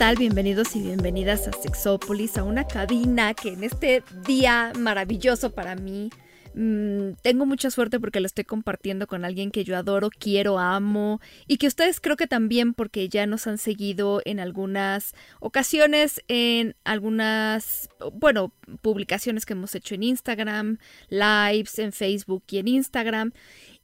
Tal? Bienvenidos y bienvenidas a Sexópolis, a una cabina que en este día maravilloso para mí mm, tengo mucha suerte porque lo estoy compartiendo con alguien que yo adoro, quiero, amo y que ustedes creo que también porque ya nos han seguido en algunas ocasiones, en algunas, bueno, publicaciones que hemos hecho en Instagram, lives en Facebook y en Instagram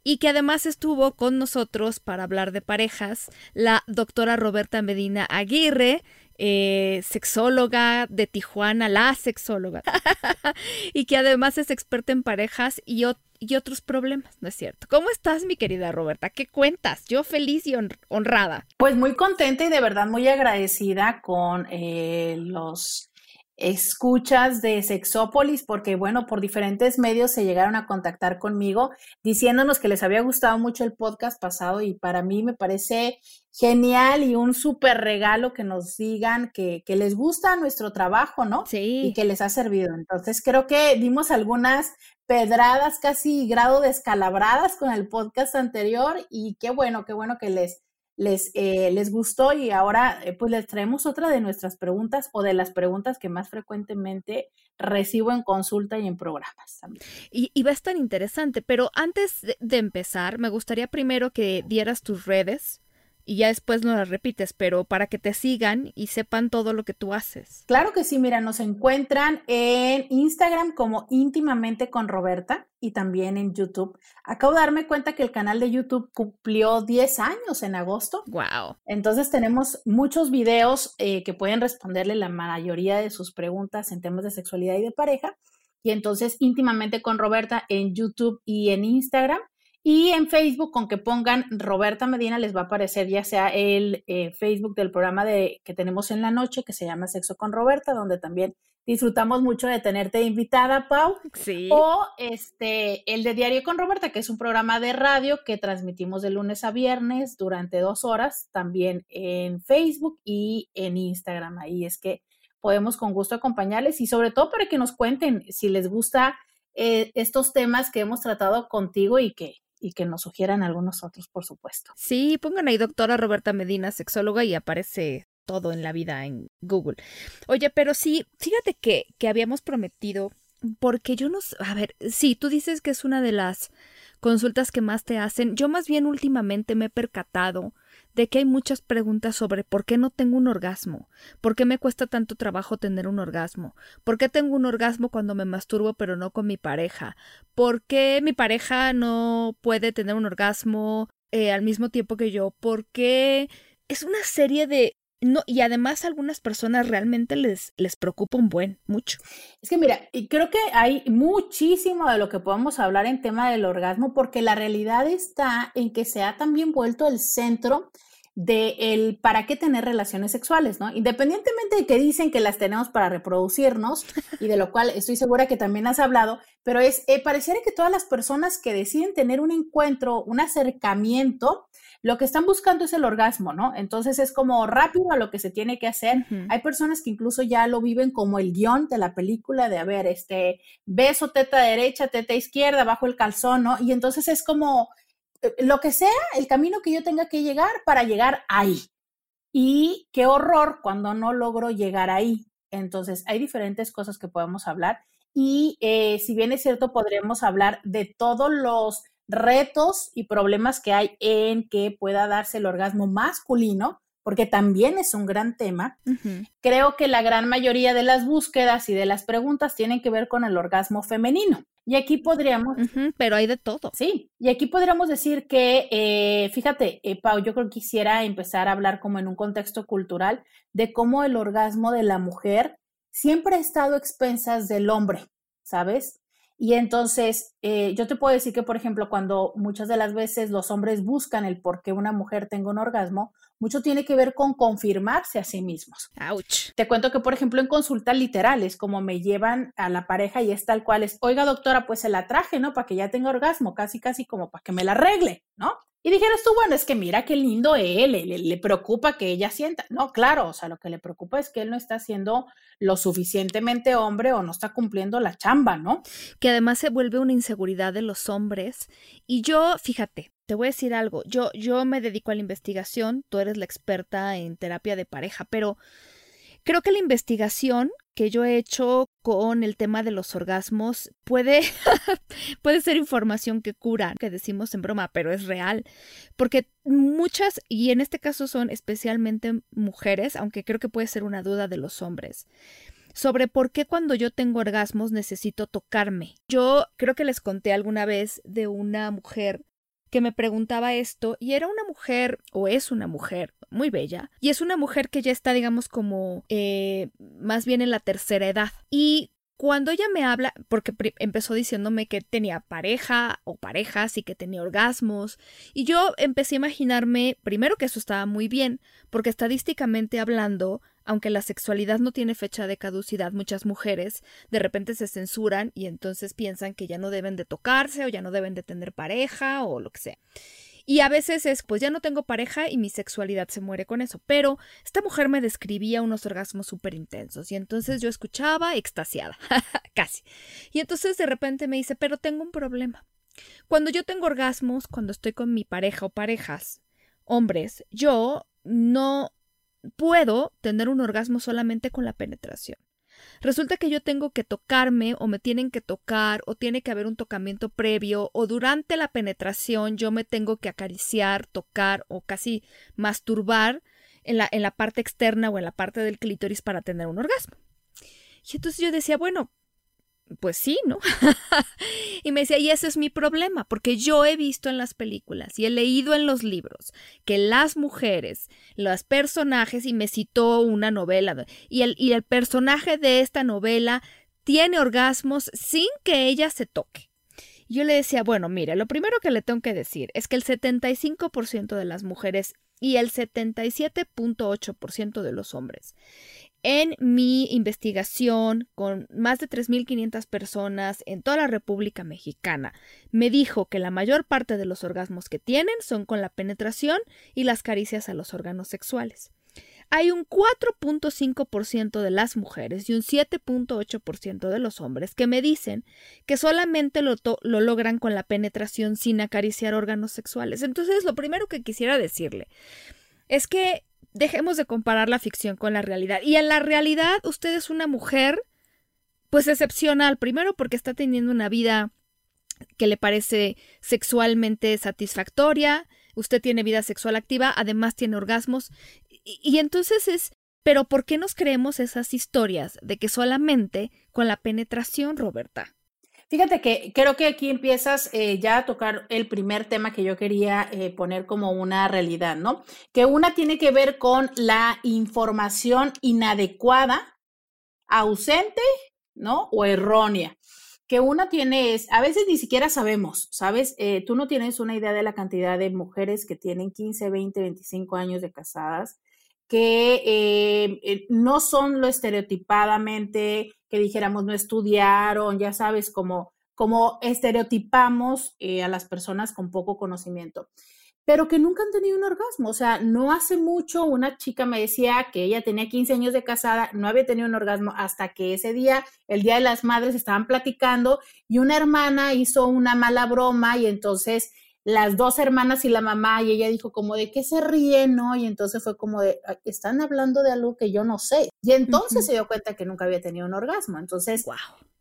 y que además estuvo con nosotros para hablar de parejas, la doctora Roberta Medina Aguirre, eh, sexóloga de Tijuana, la sexóloga, y que además es experta en parejas y, y, otros problemas, ¿no es cierto? ¿Cómo estás, mi querida Roberta? ¿Qué cuentas? Yo feliz y honrada. Pues muy contenta y de verdad muy agradecida con eh, los escuchas de Sexópolis, porque bueno, por diferentes medios se llegaron a contactar conmigo diciéndonos que les había gustado mucho el podcast pasado y para mí me parece genial y un súper regalo que nos digan que, que, les gusta nuestro trabajo, ¿no? Sí. Y que les ha servido. Entonces creo que dimos algunas pedradas casi grado descalabradas con el podcast anterior y qué bueno, qué bueno que les les, eh, les gustó y ahora eh, pues les traemos otra de nuestras preguntas o de las preguntas que más frecuentemente recibo en consulta y en programas también. Y, y va a estar interesante, pero antes de empezar, me gustaría primero que dieras tus redes y ya después no las repites, pero para que te sigan y sepan todo lo que tú haces. Claro que sí, mira, nos encuentran en Instagram como íntimamente con Roberta y también en YouTube. Acabo de darme cuenta que el canal de YouTube cumplió 10 años en agosto. Wow. Entonces tenemos muchos videos eh, que pueden responderle la mayoría de sus preguntas en temas de sexualidad y de pareja. Y entonces íntimamente con Roberta en YouTube y en Instagram. Y en Facebook, con que pongan Roberta Medina, les va a aparecer ya sea el eh, Facebook del programa de, que tenemos en la noche, que se llama Sexo con Roberta, donde también disfrutamos mucho de tenerte invitada, Pau. Sí. O este, el de Diario con Roberta, que es un programa de radio que transmitimos de lunes a viernes durante dos horas, también en Facebook y en Instagram. Ahí es que podemos con gusto acompañarles y sobre todo para que nos cuenten si les gusta eh, estos temas que hemos tratado contigo y que y que nos sugieran algunos otros, por supuesto. Sí, pongan ahí doctora Roberta Medina, sexóloga, y aparece todo en la vida en Google. Oye, pero sí, fíjate que, que habíamos prometido, porque yo no, a ver, sí, tú dices que es una de las consultas que más te hacen. Yo más bien últimamente me he percatado de que hay muchas preguntas sobre por qué no tengo un orgasmo, por qué me cuesta tanto trabajo tener un orgasmo, por qué tengo un orgasmo cuando me masturbo pero no con mi pareja, por qué mi pareja no puede tener un orgasmo eh, al mismo tiempo que yo, por qué es una serie de no, y además a algunas personas realmente les, les preocupa un buen, mucho. Es que mira, y creo que hay muchísimo de lo que podemos hablar en tema del orgasmo, porque la realidad está en que se ha también vuelto el centro de el para qué tener relaciones sexuales, ¿no? Independientemente de que dicen que las tenemos para reproducirnos, y de lo cual estoy segura que también has hablado, pero es, eh, pareciera que todas las personas que deciden tener un encuentro, un acercamiento, lo que están buscando es el orgasmo, ¿no? Entonces es como rápido a lo que se tiene que hacer. Hay personas que incluso ya lo viven como el guion de la película de, a ver, este, beso, teta derecha, teta izquierda, bajo el calzón, ¿no? Y entonces es como eh, lo que sea, el camino que yo tenga que llegar para llegar ahí. Y qué horror cuando no logro llegar ahí. Entonces, hay diferentes cosas que podemos hablar. Y eh, si bien es cierto, podremos hablar de todos los retos y problemas que hay en que pueda darse el orgasmo masculino, porque también es un gran tema. Creo que la gran mayoría de las búsquedas y de las preguntas tienen que ver con el orgasmo femenino. Y aquí podríamos... pero hay de todo. Sí, y aquí podríamos decir que, eh, fíjate, eh, Pau, yo creo que quisiera empezar a hablar como en un contexto cultural de cómo el orgasmo de la mujer siempre ha estado expensas del hombre, ¿sabes? Y entonces, eh, yo te puedo decir que, por ejemplo, cuando muchas de las veces los hombres buscan el por qué una mujer tenga un orgasmo, mucho tiene que ver con confirmarse a sí mismos. Ouch. Te cuento que, por ejemplo, en consultas literales, como me llevan a la pareja y es tal cual es, oiga, doctora, pues se la traje, ¿no? Para que ya tenga orgasmo, casi, casi como para que me la arregle, ¿no? Y dijeras tú, bueno, es que mira qué lindo él, le, preocupa que ella sienta. No, claro, o sea, lo que le preocupa es que él no está siendo lo suficientemente hombre o no está cumpliendo la chamba, ¿no? Que además se vuelve una inseguridad de los hombres. Y yo, fíjate, te voy a decir algo, yo, yo me dedico a la investigación, tú eres la experta en terapia de pareja, pero creo que la investigación que yo he hecho con el tema de los orgasmos puede, puede ser información que cura, que decimos en broma, pero es real, porque muchas, y en este caso son especialmente mujeres, aunque creo que puede ser una duda de los hombres, sobre por qué cuando yo tengo orgasmos necesito tocarme. Yo creo que les conté alguna vez de una mujer que me preguntaba esto y era una mujer o es una mujer muy bella y es una mujer que ya está digamos como eh, más bien en la tercera edad. Y cuando ella me habla, porque empezó diciéndome que tenía pareja o parejas y que tenía orgasmos, y yo empecé a imaginarme, primero que eso estaba muy bien, porque estadísticamente hablando, aunque la sexualidad no tiene fecha de caducidad, muchas mujeres de repente se censuran y entonces piensan que ya no deben de tocarse o ya no deben de tener pareja o lo que sea. Y a veces es, pues ya no tengo pareja y mi sexualidad se muere con eso. Pero esta mujer me describía unos orgasmos súper intensos y entonces yo escuchaba extasiada, casi. Y entonces de repente me dice, pero tengo un problema. Cuando yo tengo orgasmos, cuando estoy con mi pareja o parejas, hombres, yo no puedo tener un orgasmo solamente con la penetración. Resulta que yo tengo que tocarme o me tienen que tocar o tiene que haber un tocamiento previo o durante la penetración yo me tengo que acariciar, tocar o casi masturbar en la, en la parte externa o en la parte del clítoris para tener un orgasmo. Y entonces yo decía, bueno, pues sí, ¿no? y me decía, y ese es mi problema, porque yo he visto en las películas y he leído en los libros que las mujeres, los personajes, y me citó una novela, y el, y el personaje de esta novela tiene orgasmos sin que ella se toque. Yo le decía, bueno, mire, lo primero que le tengo que decir es que el 75% de las mujeres y el 77.8% de los hombres en mi investigación con más de 3.500 personas en toda la República Mexicana, me dijo que la mayor parte de los orgasmos que tienen son con la penetración y las caricias a los órganos sexuales. Hay un 4.5% de las mujeres y un 7.8% de los hombres que me dicen que solamente lo, lo logran con la penetración sin acariciar órganos sexuales. Entonces, lo primero que quisiera decirle es que dejemos de comparar la ficción con la realidad. Y en la realidad usted es una mujer, pues excepcional, primero porque está teniendo una vida que le parece sexualmente satisfactoria, usted tiene vida sexual activa, además tiene orgasmos, y, y entonces es, pero ¿por qué nos creemos esas historias de que solamente con la penetración, Roberta? Fíjate que creo que aquí empiezas eh, ya a tocar el primer tema que yo quería eh, poner como una realidad, ¿no? Que una tiene que ver con la información inadecuada, ausente, ¿no? O errónea. Que una tiene es, a veces ni siquiera sabemos, ¿sabes? Eh, tú no tienes una idea de la cantidad de mujeres que tienen 15, 20, 25 años de casadas, que no son lo estereotipadamente que dijéramos no estudiaron, ya sabes, como, como estereotipamos eh, a las personas con poco conocimiento, pero que nunca han tenido un orgasmo. O sea, no hace mucho una chica me decía que ella tenía 15 años de casada, no había tenido un orgasmo hasta que ese día, el Día de las Madres, estaban platicando y una hermana hizo una mala broma y entonces las dos hermanas y la mamá, y ella dijo como de qué se ríen, ¿no? Y entonces fue como de, están hablando de algo que yo no sé. Y entonces se dio cuenta que nunca había tenido un orgasmo. Entonces, wow.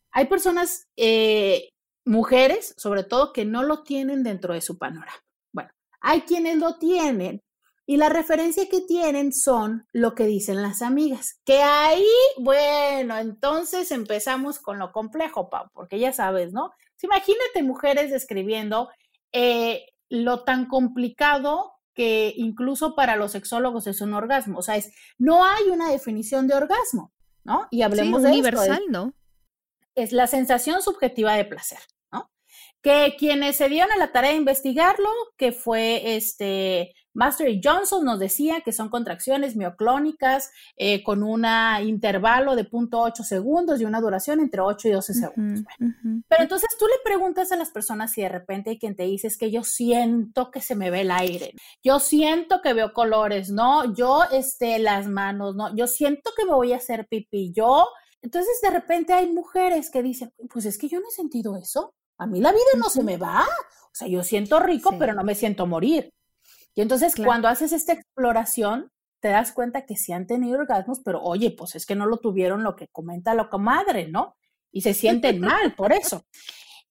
hay personas, eh, mujeres sobre todo, que no lo tienen dentro de su panorama. Bueno, hay quienes lo tienen y la referencia que tienen son lo que dicen las amigas. Que ahí, bueno, entonces empezamos con lo complejo, Pau, porque ya sabes, ¿no? imagínate mujeres escribiendo eh, lo tan complicado que incluso para los sexólogos es un orgasmo. O sea, es, no hay una definición de orgasmo, ¿no? Y hablemos de universal, ¿no? es la sensación subjetiva de placer, ¿no? Que quienes se dieron a la tarea de investigarlo, que fue este Master y Johnson nos decía que son contracciones mioclónicas eh, con un intervalo de 0.8 segundos y una duración entre 8 y 12 segundos. Pero entonces tú le preguntas a las personas si de repente hay quien te dice es que yo siento que se me ve el aire, yo siento que veo colores, ¿no? Yo, este, las manos, ¿no? Yo siento que me voy a hacer pipí, yo. Entonces de repente hay mujeres que dicen, pues es que yo no he sentido eso. A mí la vida no se me va. O sea, yo siento rico, pero no me siento morir. Y entonces cuando haces esta exploración, te das cuenta que sí han tenido orgasmos, pero oye, pues es que no lo tuvieron lo que comenta la comadre, ¿no? Y se sienten mal por eso.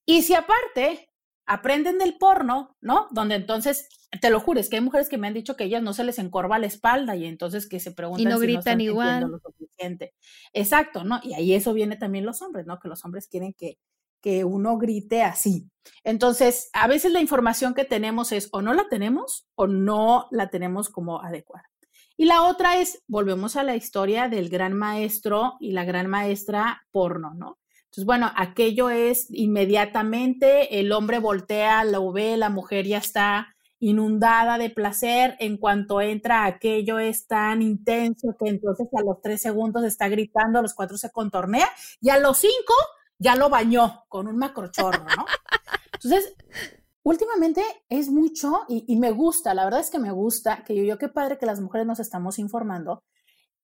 Y si aparte aprenden del porno, ¿no? Donde entonces, te lo juro, es que hay mujeres que me han dicho que ellas no se les encorva la espalda y entonces que se preguntan y no si gritan no igual. lo suficiente. Exacto, ¿no? Y ahí eso viene también los hombres, ¿no? Que los hombres quieren que, que uno grite así. Entonces, a veces la información que tenemos es o no la tenemos o no la tenemos como adecuada. Y la otra es, volvemos a la historia del gran maestro y la gran maestra porno, ¿no? Entonces, bueno, aquello es inmediatamente, el hombre voltea, lo ve, la mujer ya está inundada de placer, en cuanto entra aquello es tan intenso que entonces a los tres segundos está gritando, a los cuatro se contornea y a los cinco ya lo bañó con un macrochorro, ¿no? Entonces, últimamente es mucho y, me gusta, la verdad es que me gusta, que yo, yo qué padre que las mujeres nos estamos informando,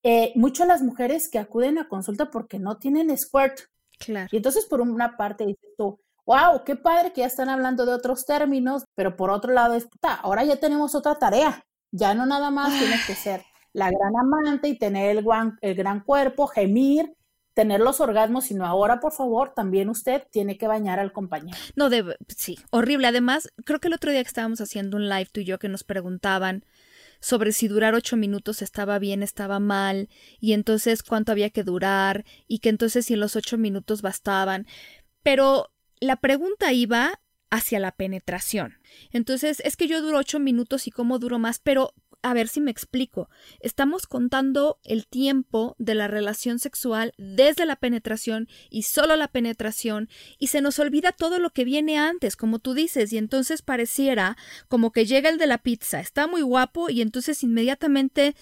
eh, mucho las mujeres que acuden a consulta porque no tienen squirt. Claro. Y entonces, por una parte, dices tú, wow, qué padre que ya están hablando de otros términos, pero por otro lado es, puta, ahora ya tenemos otra tarea. Ya no nada más tienes que ser la gran amante y tener el, el gran cuerpo, gemir tener los orgasmos, sino ahora, por favor, también usted tiene que bañar al compañero. No, debe, sí, horrible. Además, creo que el otro día que estábamos haciendo un live tú y yo que nos preguntaban sobre si durar ocho minutos estaba bien, estaba mal, y entonces cuánto había que durar, y que entonces si los ocho minutos bastaban. Pero la pregunta iba hacia la penetración. Entonces, es que yo duro ocho minutos y cómo duro más, pero a ver si me explico. Estamos contando el tiempo de la relación sexual desde la penetración y solo la penetración y se nos olvida todo lo que viene antes, como tú dices, y entonces pareciera como que llega el de la pizza, está muy guapo y entonces inmediatamente,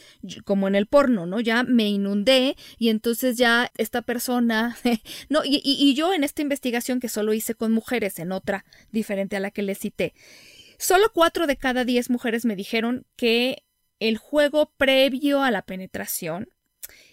como en el porno, ¿no? Ya me inundé y entonces ya esta persona, no, y, y yo en esta investigación que solo hice con mujeres, en otra diferente a la que le cité, Solo cuatro de cada diez mujeres me dijeron que el juego previo a la penetración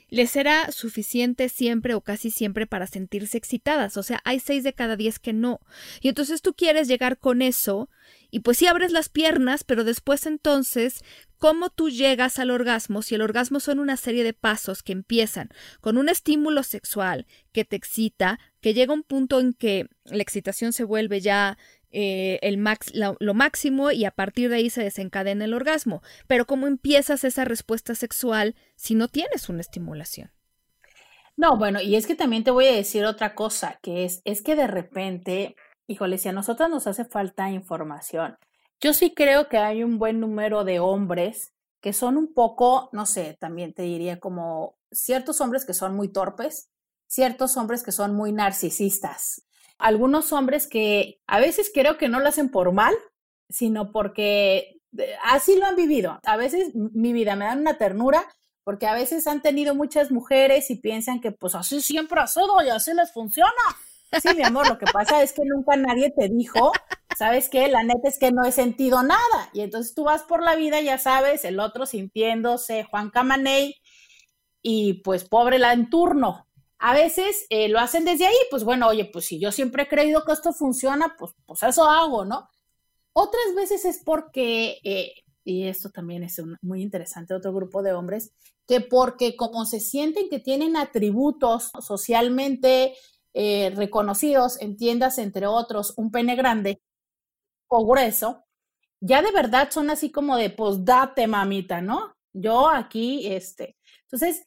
les será suficiente siempre o casi siempre para sentirse excitadas. O sea, hay seis de cada diez que no. Y entonces tú quieres llegar con eso y pues sí abres las piernas, pero después entonces, ¿cómo tú llegas al orgasmo? Si el orgasmo son una serie de pasos que empiezan con un estímulo sexual que te excita, que llega un punto en que la excitación se vuelve ya eh, el max, lo, máximo y a partir de ahí se desencadena el orgasmo. Pero ¿cómo empiezas esa respuesta sexual si no tienes una estimulación? No, bueno, y es que también te voy a decir otra cosa, que es, es que de repente, híjole, si a nosotros nos hace falta información, yo sí creo que hay un buen número de hombres que son un poco, no sé, también te diría como ciertos hombres que son muy torpes, ciertos hombres que son muy narcisistas, algunos hombres que a veces creo que no lo hacen por mal, sino porque eh, así lo han vivido. A veces mi vida me dan una ternura porque a veces han tenido muchas mujeres y piensan que pues así siempre ha sido y así les funciona. Sí, mi amor, lo que pasa es que nunca nadie te dijo, ¿sabes qué? La neta es que no he sentido nada. Y entonces tú vas por la vida, ya sabes, el otro sintiéndose Juan Camaney y pues pobre la en turno, a veces eh, lo hacen desde ahí, pues bueno, oye, pues si yo siempre he creído que esto funciona, pues, pues eso hago, ¿no? Otras veces es porque, eh, y esto también es muy interesante, otro grupo de hombres, que porque como se sienten que tienen atributos socialmente eh, reconocidos en tiendas, entre otros, un pene grande o grueso, ya de verdad son así como de, pues date mamita, ¿no? Yo aquí, este. Entonces,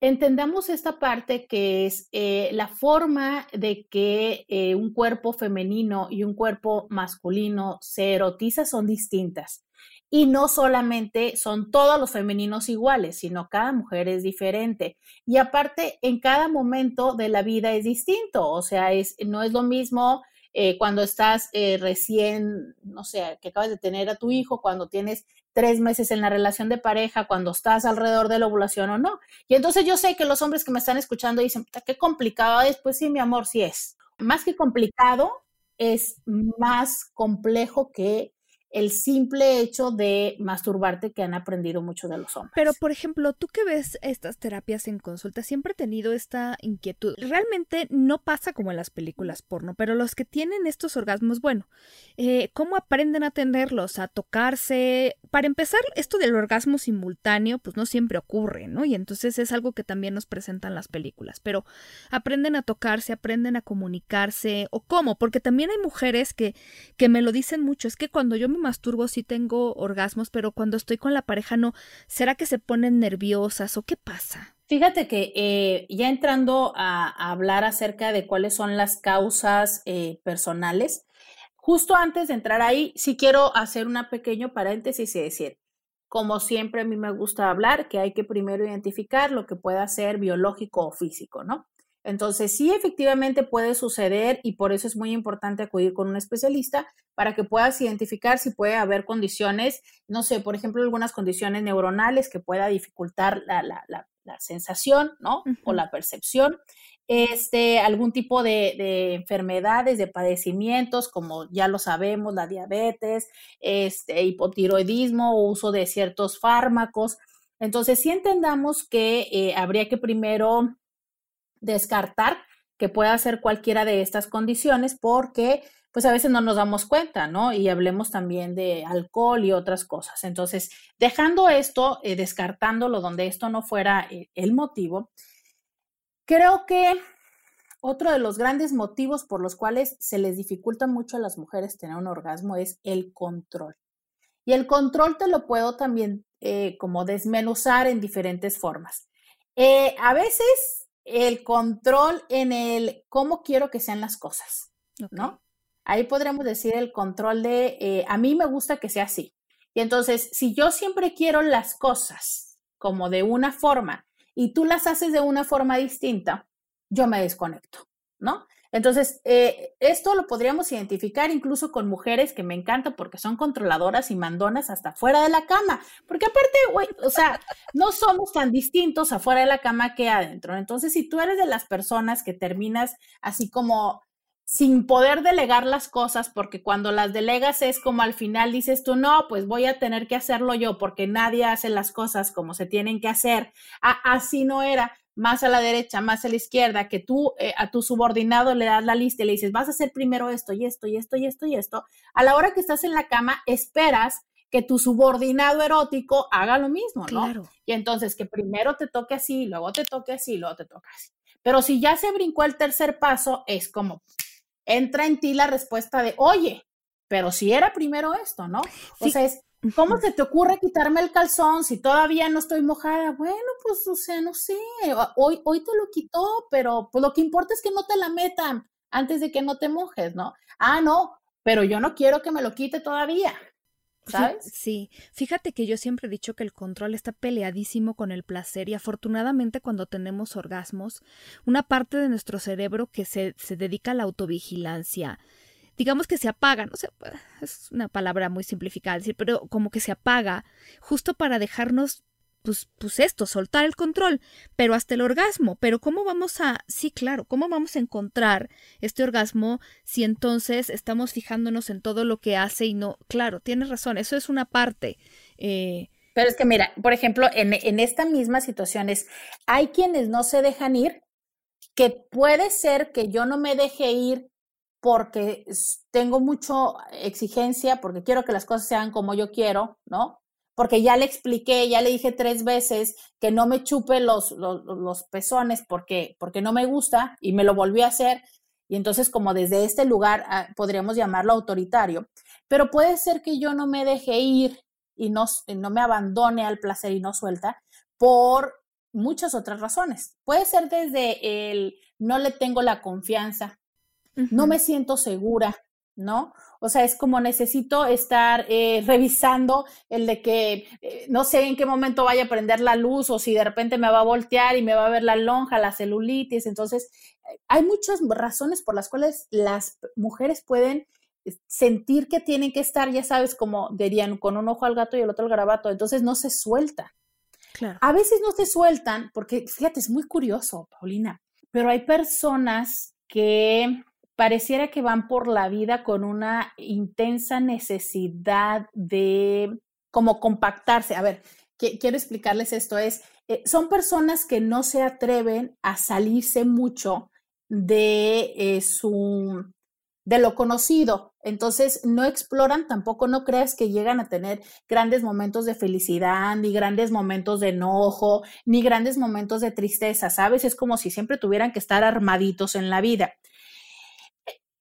entendamos esta parte que es eh, la forma de que eh, un cuerpo femenino y un cuerpo masculino se erotiza son distintas. Y no solamente son todos los femeninos iguales, sino cada mujer es diferente. Y aparte, en cada momento de la vida es distinto. O sea, es, no es lo mismo eh, cuando estás recién, no sé, que acabas de tener a tu hijo, cuando tienes tres meses en la relación de pareja, cuando estás alrededor de la ovulación o no. Y entonces yo sé que los hombres que me están escuchando dicen, qué complicado es, pues sí, mi amor, sí es. Más que complicado, es más complejo que el simple hecho de masturbarte que han aprendido mucho de los hombres. Pero, por ejemplo, tú que ves estas terapias en consulta, siempre he tenido esta inquietud. Realmente no pasa como en las películas porno, pero los que tienen estos orgasmos, bueno, eh, ¿cómo aprenden a tenerlos? A tocarse. Para empezar, esto del orgasmo simultáneo, pues no siempre ocurre, ¿no? Y entonces es algo que también nos presentan las películas, pero aprenden a tocarse, aprenden a comunicarse, o cómo, porque también hay mujeres que, que me lo dicen mucho, es que cuando yo me masturbo sí tengo orgasmos, pero cuando estoy con la pareja no. ¿Será que se ponen nerviosas o qué pasa? Fíjate que eh, ya entrando a, hablar acerca de cuáles son las causas eh, personales, justo antes de entrar ahí, sí quiero hacer una pequeño paréntesis y decir, como siempre a mí me gusta hablar, que hay que primero identificar lo que pueda ser biológico o físico, ¿no? Entonces, sí, efectivamente puede suceder y por eso es muy importante acudir con un especialista para que puedas identificar si puede haber condiciones, no sé, por ejemplo, algunas condiciones neuronales que pueda dificultar la, la, la, sensación, ¿no? O la percepción. Este, algún tipo de, de, enfermedades, de padecimientos, como ya lo sabemos, la diabetes, este, hipotiroidismo, uso de ciertos fármacos. Entonces, sí entendamos que eh, habría que primero descartar que pueda ser cualquiera de estas condiciones porque pues a veces no nos damos cuenta, ¿no? Y hablemos también de alcohol y otras cosas. Entonces, dejando esto, eh, descartándolo donde esto no fuera eh, el motivo, creo que otro de los grandes motivos por los cuales se les dificulta mucho a las mujeres tener un orgasmo es el control. Y el control te lo puedo también eh, como desmenuzar en diferentes formas. a veces el control en el cómo quiero que sean las cosas, ¿no? Ahí podríamos decir el control de, eh, a mí me gusta que sea así. Y entonces, si yo siempre quiero las cosas como de una forma y tú las haces de una forma distinta, yo me desconecto, ¿no? Entonces, eh, esto lo podríamos identificar incluso con mujeres que me encantan porque son controladoras y mandonas hasta fuera de la cama. Porque aparte, güey, o sea, no somos tan distintos afuera de la cama que adentro. Entonces, si tú eres de las personas que terminas así como sin poder delegar las cosas, porque cuando las delegas es como al final dices tú, no, pues voy a tener que hacerlo yo porque nadie hace las cosas como se tienen que hacer. así no era más a la derecha, más a la izquierda, que tú eh, a tu subordinado le das la lista y le dices, vas a hacer primero esto y esto y esto y esto y esto, a la hora que estás en la cama, esperas que tu subordinado erótico haga lo mismo, ¿no? Claro. Y entonces que primero te toque así, luego te toque así, luego te toque así. Pero si ya se brincó el tercer paso, es como, entra en ti la respuesta de, oye, pero si era primero esto, ¿no? O sea, es, ¿Cómo se te ocurre quitarme el calzón si todavía no estoy mojada? Bueno, pues, o sea, no sé, hoy, hoy te lo quitó, pero pues lo que importa es que no te la metan antes de que no te mojes, ¿no? Ah, no, pero yo no quiero que me lo quite todavía. ¿Sabes? Sí, fíjate que yo siempre he dicho que el control está peleadísimo con el placer y afortunadamente cuando tenemos orgasmos, una parte de nuestro cerebro que se, se dedica a la autovigilancia, digamos que se apaga, no sé, es una palabra muy simplificada decir, pero como que se apaga justo para dejarnos pues, pues esto, soltar el control, pero hasta el orgasmo. Pero ¿cómo vamos a, sí, claro, cómo vamos a encontrar este orgasmo si entonces estamos fijándonos en todo lo que hace y no, claro, tienes razón, eso es una parte. Eh, pero es que mira, por ejemplo, en, en esta misma situación es, hay quienes no se dejan ir, que puede ser que yo no me deje ir porque tengo mucha exigencia, porque quiero que las cosas sean como yo quiero, ¿no? Porque ya le expliqué, ya le dije tres veces que no me chupe los, los, pezones porque, porque no me gusta y me lo volví a hacer. Y entonces como desde este lugar ah, podríamos llamarlo autoritario. Pero puede ser que yo no me deje ir y no, no me abandone al placer y no suelta por muchas otras razones. Puede ser desde el no le tengo la confianza no me siento segura ¿no? O sea, es como necesito estar eh, revisando el de que eh, no sé en qué momento vaya a prender la luz o si de repente me va a voltear y me va a ver la lonja, la celulitis. Entonces, hay muchas razones por las cuales las mujeres pueden sentir que tienen que estar, ya sabes, como dirían, con un ojo al gato y el otro al garabato. Entonces, no se suelta. Claro. A veces no se sueltan porque, fíjate, es muy curioso, Paulina, pero hay personas que pareciera que van por la vida con una intensa necesidad de como compactarse. A ver, quiero explicarles esto, es, eh, son personas que no se atreven a salirse mucho de eh, su de lo conocido. Entonces, no exploran, tampoco no creas que llegan a tener grandes momentos de felicidad, ni grandes momentos de enojo, ni grandes momentos de tristeza, ¿sabes? Es como si siempre tuvieran que estar armaditos en la vida.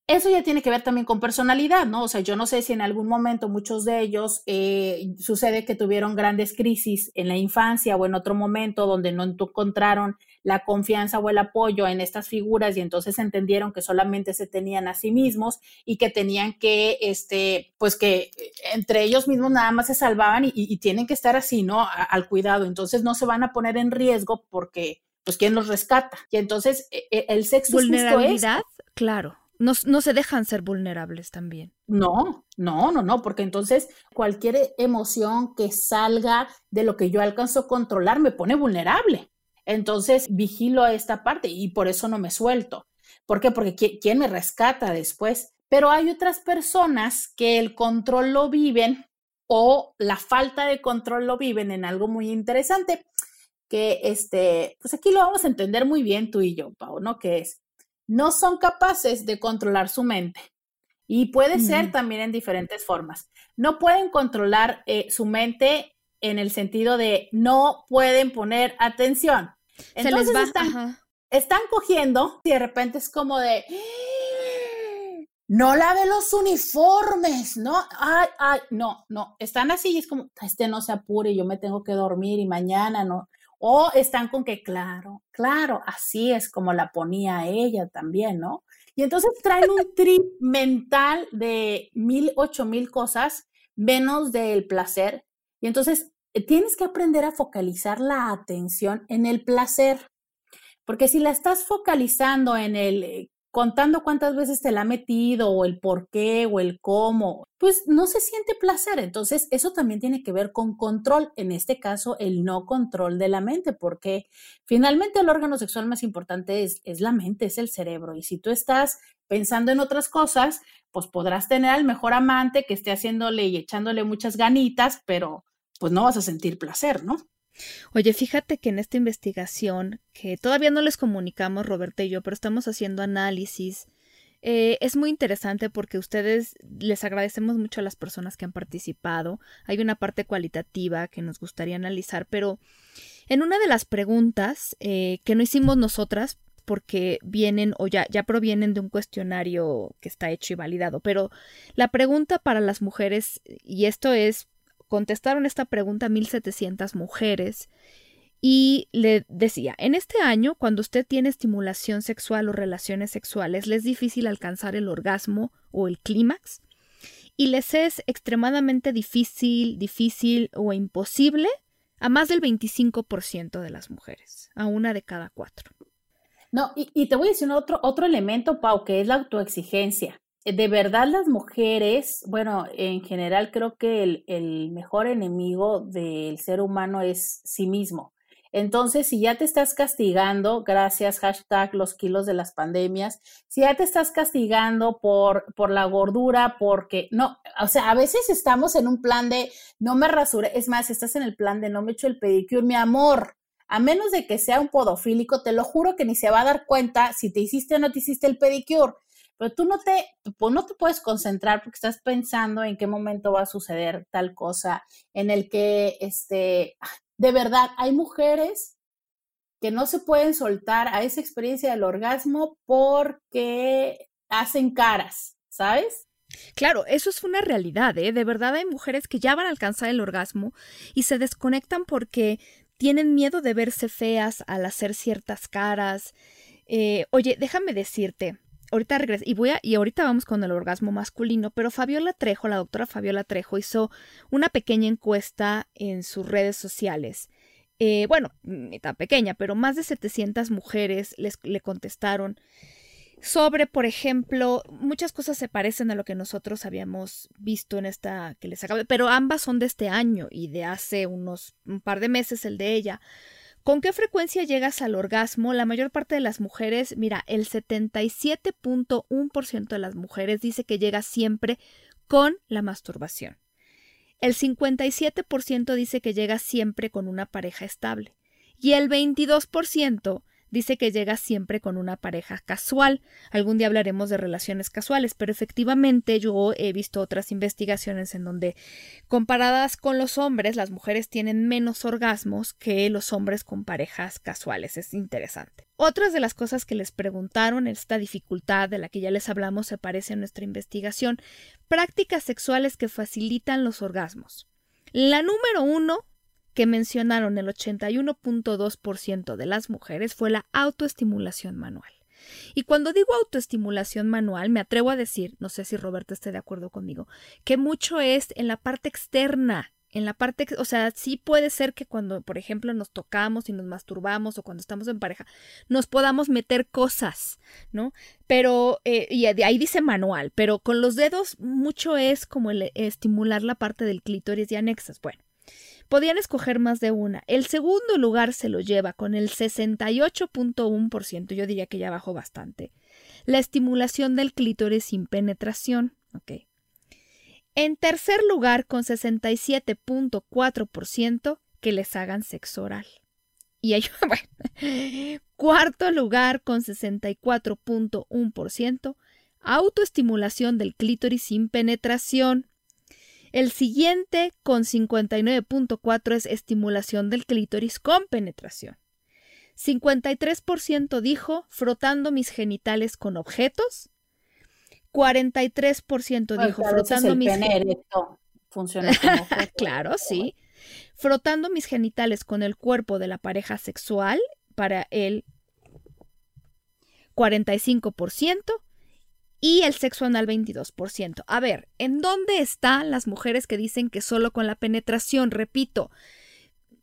Eso ya tiene que ver también con personalidad, ¿no? O sea, yo no sé si en algún momento muchos de ellos eh, sucede que tuvieron grandes crisis en la infancia o en otro momento donde no encontraron la confianza o el apoyo en estas figuras y entonces entendieron que solamente se tenían a sí mismos y que tenían que, este, pues que entre ellos mismos nada más se salvaban y, tienen que estar así, ¿no? al cuidado. Entonces no se van a poner en riesgo porque, pues, ¿quién los rescata? Y entonces e, e, el sexo Vulnerabilidad, claro no, se dejan ser vulnerables también. No, no, no, no, porque entonces cualquier emoción que salga de lo que yo alcanzo a controlar me pone vulnerable. Entonces vigilo a esta parte y por eso no me suelto. ¿Por qué? Porque ¿quién me rescata después? Pero hay otras personas que el control lo viven o la falta de control lo viven en algo muy interesante que este, pues aquí lo vamos a entender muy bien tú y yo, Pau, ¿no? Que es no son capaces de controlar su mente. Y puede ser también en diferentes formas. No pueden controlar eh, su mente en el sentido de no pueden poner atención. Entonces Se les va, están, están cogiendo y de repente es como de no lave los uniformes, ¿no? Ay, ay, no, no, están así y es como, este no se apure, yo me tengo que dormir y mañana no. O están con que, claro, claro, así es como la ponía ella también, ¿no? Y entonces traen un trip mental de mil, ocho mil cosas, menos del placer. Y entonces eh, tienes que aprender a focalizar la atención en el placer. Porque si la estás focalizando en el eh, contando cuántas veces te la ha metido o el por qué o el cómo, pues no se siente placer. Entonces, eso también tiene que ver con control, en este caso, el no control de la mente, porque finalmente el órgano sexual más importante es, es la mente, es el cerebro. Y si tú estás pensando en otras cosas, pues podrás tener al mejor amante que esté haciéndole y echándole muchas ganitas, pero pues no vas a sentir placer, ¿no? Oye, fíjate que en esta investigación, que todavía no les comunicamos, Roberta y yo, pero estamos haciendo análisis, eh, es muy interesante porque ustedes les agradecemos mucho a las personas que han participado. Hay una parte cualitativa que nos gustaría analizar, pero en una de las preguntas eh, que no hicimos nosotras, porque vienen o ya, ya provienen de un cuestionario que está hecho y validado, pero la pregunta para las mujeres, y esto es contestaron esta pregunta 1.700 mujeres y le decía, en este año, cuando usted tiene estimulación sexual o relaciones sexuales, le es difícil alcanzar el orgasmo o el clímax y les es extremadamente difícil, difícil o imposible a más del 25% de las mujeres, a una de cada cuatro. No, y, te voy a decir otro, otro elemento, Pau, que es la autoexigencia. Eh, de verdad las mujeres, bueno, en general creo que el, mejor enemigo del ser humano es sí mismo. Entonces, si ya te estás castigando, gracias, hashtag los kilos de las pandemias, si ya te estás castigando por, por la gordura, porque no, o sea, a veces estamos en un plan de no me rasure, es más, estás en el plan de no me echo el pedicure, mi amor, a menos de que sea un podofílico, te lo juro que ni se va a dar cuenta si te hiciste o no te hiciste el pedicure pero tú no te, pues no te puedes concentrar porque estás pensando en qué momento va a suceder tal cosa, en el que, este, de verdad, hay mujeres que no se pueden soltar a esa experiencia del orgasmo porque hacen caras, ¿sabes? Claro, eso es una realidad, ¿eh? De verdad hay mujeres que ya van a alcanzar el orgasmo y se desconectan porque tienen miedo de verse feas al hacer ciertas caras. Eh, oye, déjame decirte, ahorita regreso, y voy a, y ahorita vamos con el orgasmo masculino, pero Fabiola Trejo, la doctora Fabiola Trejo, hizo una pequeña encuesta en sus redes sociales. Eh, bueno, ni tan pequeña, pero más de 700 mujeres les, le contestaron sobre, por ejemplo, muchas cosas se parecen a lo que nosotros habíamos visto en esta que les acabo, pero ambas son de este año y de hace unos un par de meses el de ella. ¿Con qué frecuencia llegas al orgasmo? La mayor parte de las mujeres, mira, el 77.1% de las mujeres dice que llega siempre con la masturbación. El 57% dice que llega siempre con una pareja estable. Y el 22% dice que llega siempre con una pareja casual. Algún día hablaremos de relaciones casuales, pero efectivamente yo he visto otras investigaciones en donde comparadas con los hombres, las mujeres tienen menos orgasmos que los hombres con parejas casuales. Es interesante. Otras de las cosas que les preguntaron, esta dificultad de la que ya les hablamos, se parece a nuestra investigación, prácticas sexuales que facilitan los orgasmos. La número uno que mencionaron el 81.2% de las mujeres fue la autoestimulación manual. Y cuando digo autoestimulación manual, me atrevo a decir, no sé si Roberto esté de acuerdo conmigo, que mucho es en la parte externa, en la parte, o sea, sí puede ser que cuando, por ejemplo, nos tocamos y nos masturbamos o cuando estamos en pareja, nos podamos meter cosas, ¿no? Pero, eh, y ahí dice manual, pero con los dedos mucho es como el estimular la parte del clítoris y anexas. Bueno, Podían escoger más de una. El segundo lugar se lo lleva con el 68.1%, yo diría que ya bajó bastante. La estimulación del clítoris sin penetración. Okay. En tercer lugar, con 67.4%, que les hagan sexo oral. Y hay, bueno, cuarto lugar, con 64.1%, autoestimulación del clítoris sin penetración. El siguiente, con 59.4, es estimulación del clítoris con penetración. 53% dijo frotando mis genitales con objetos. 43% dijo frotando mis funciona claro, sí. Frotando mis genitales con el cuerpo de la pareja sexual para el 45% y el sexo anal 22%. A ver, ¿en dónde están las mujeres que dicen que solo con la penetración? Repito,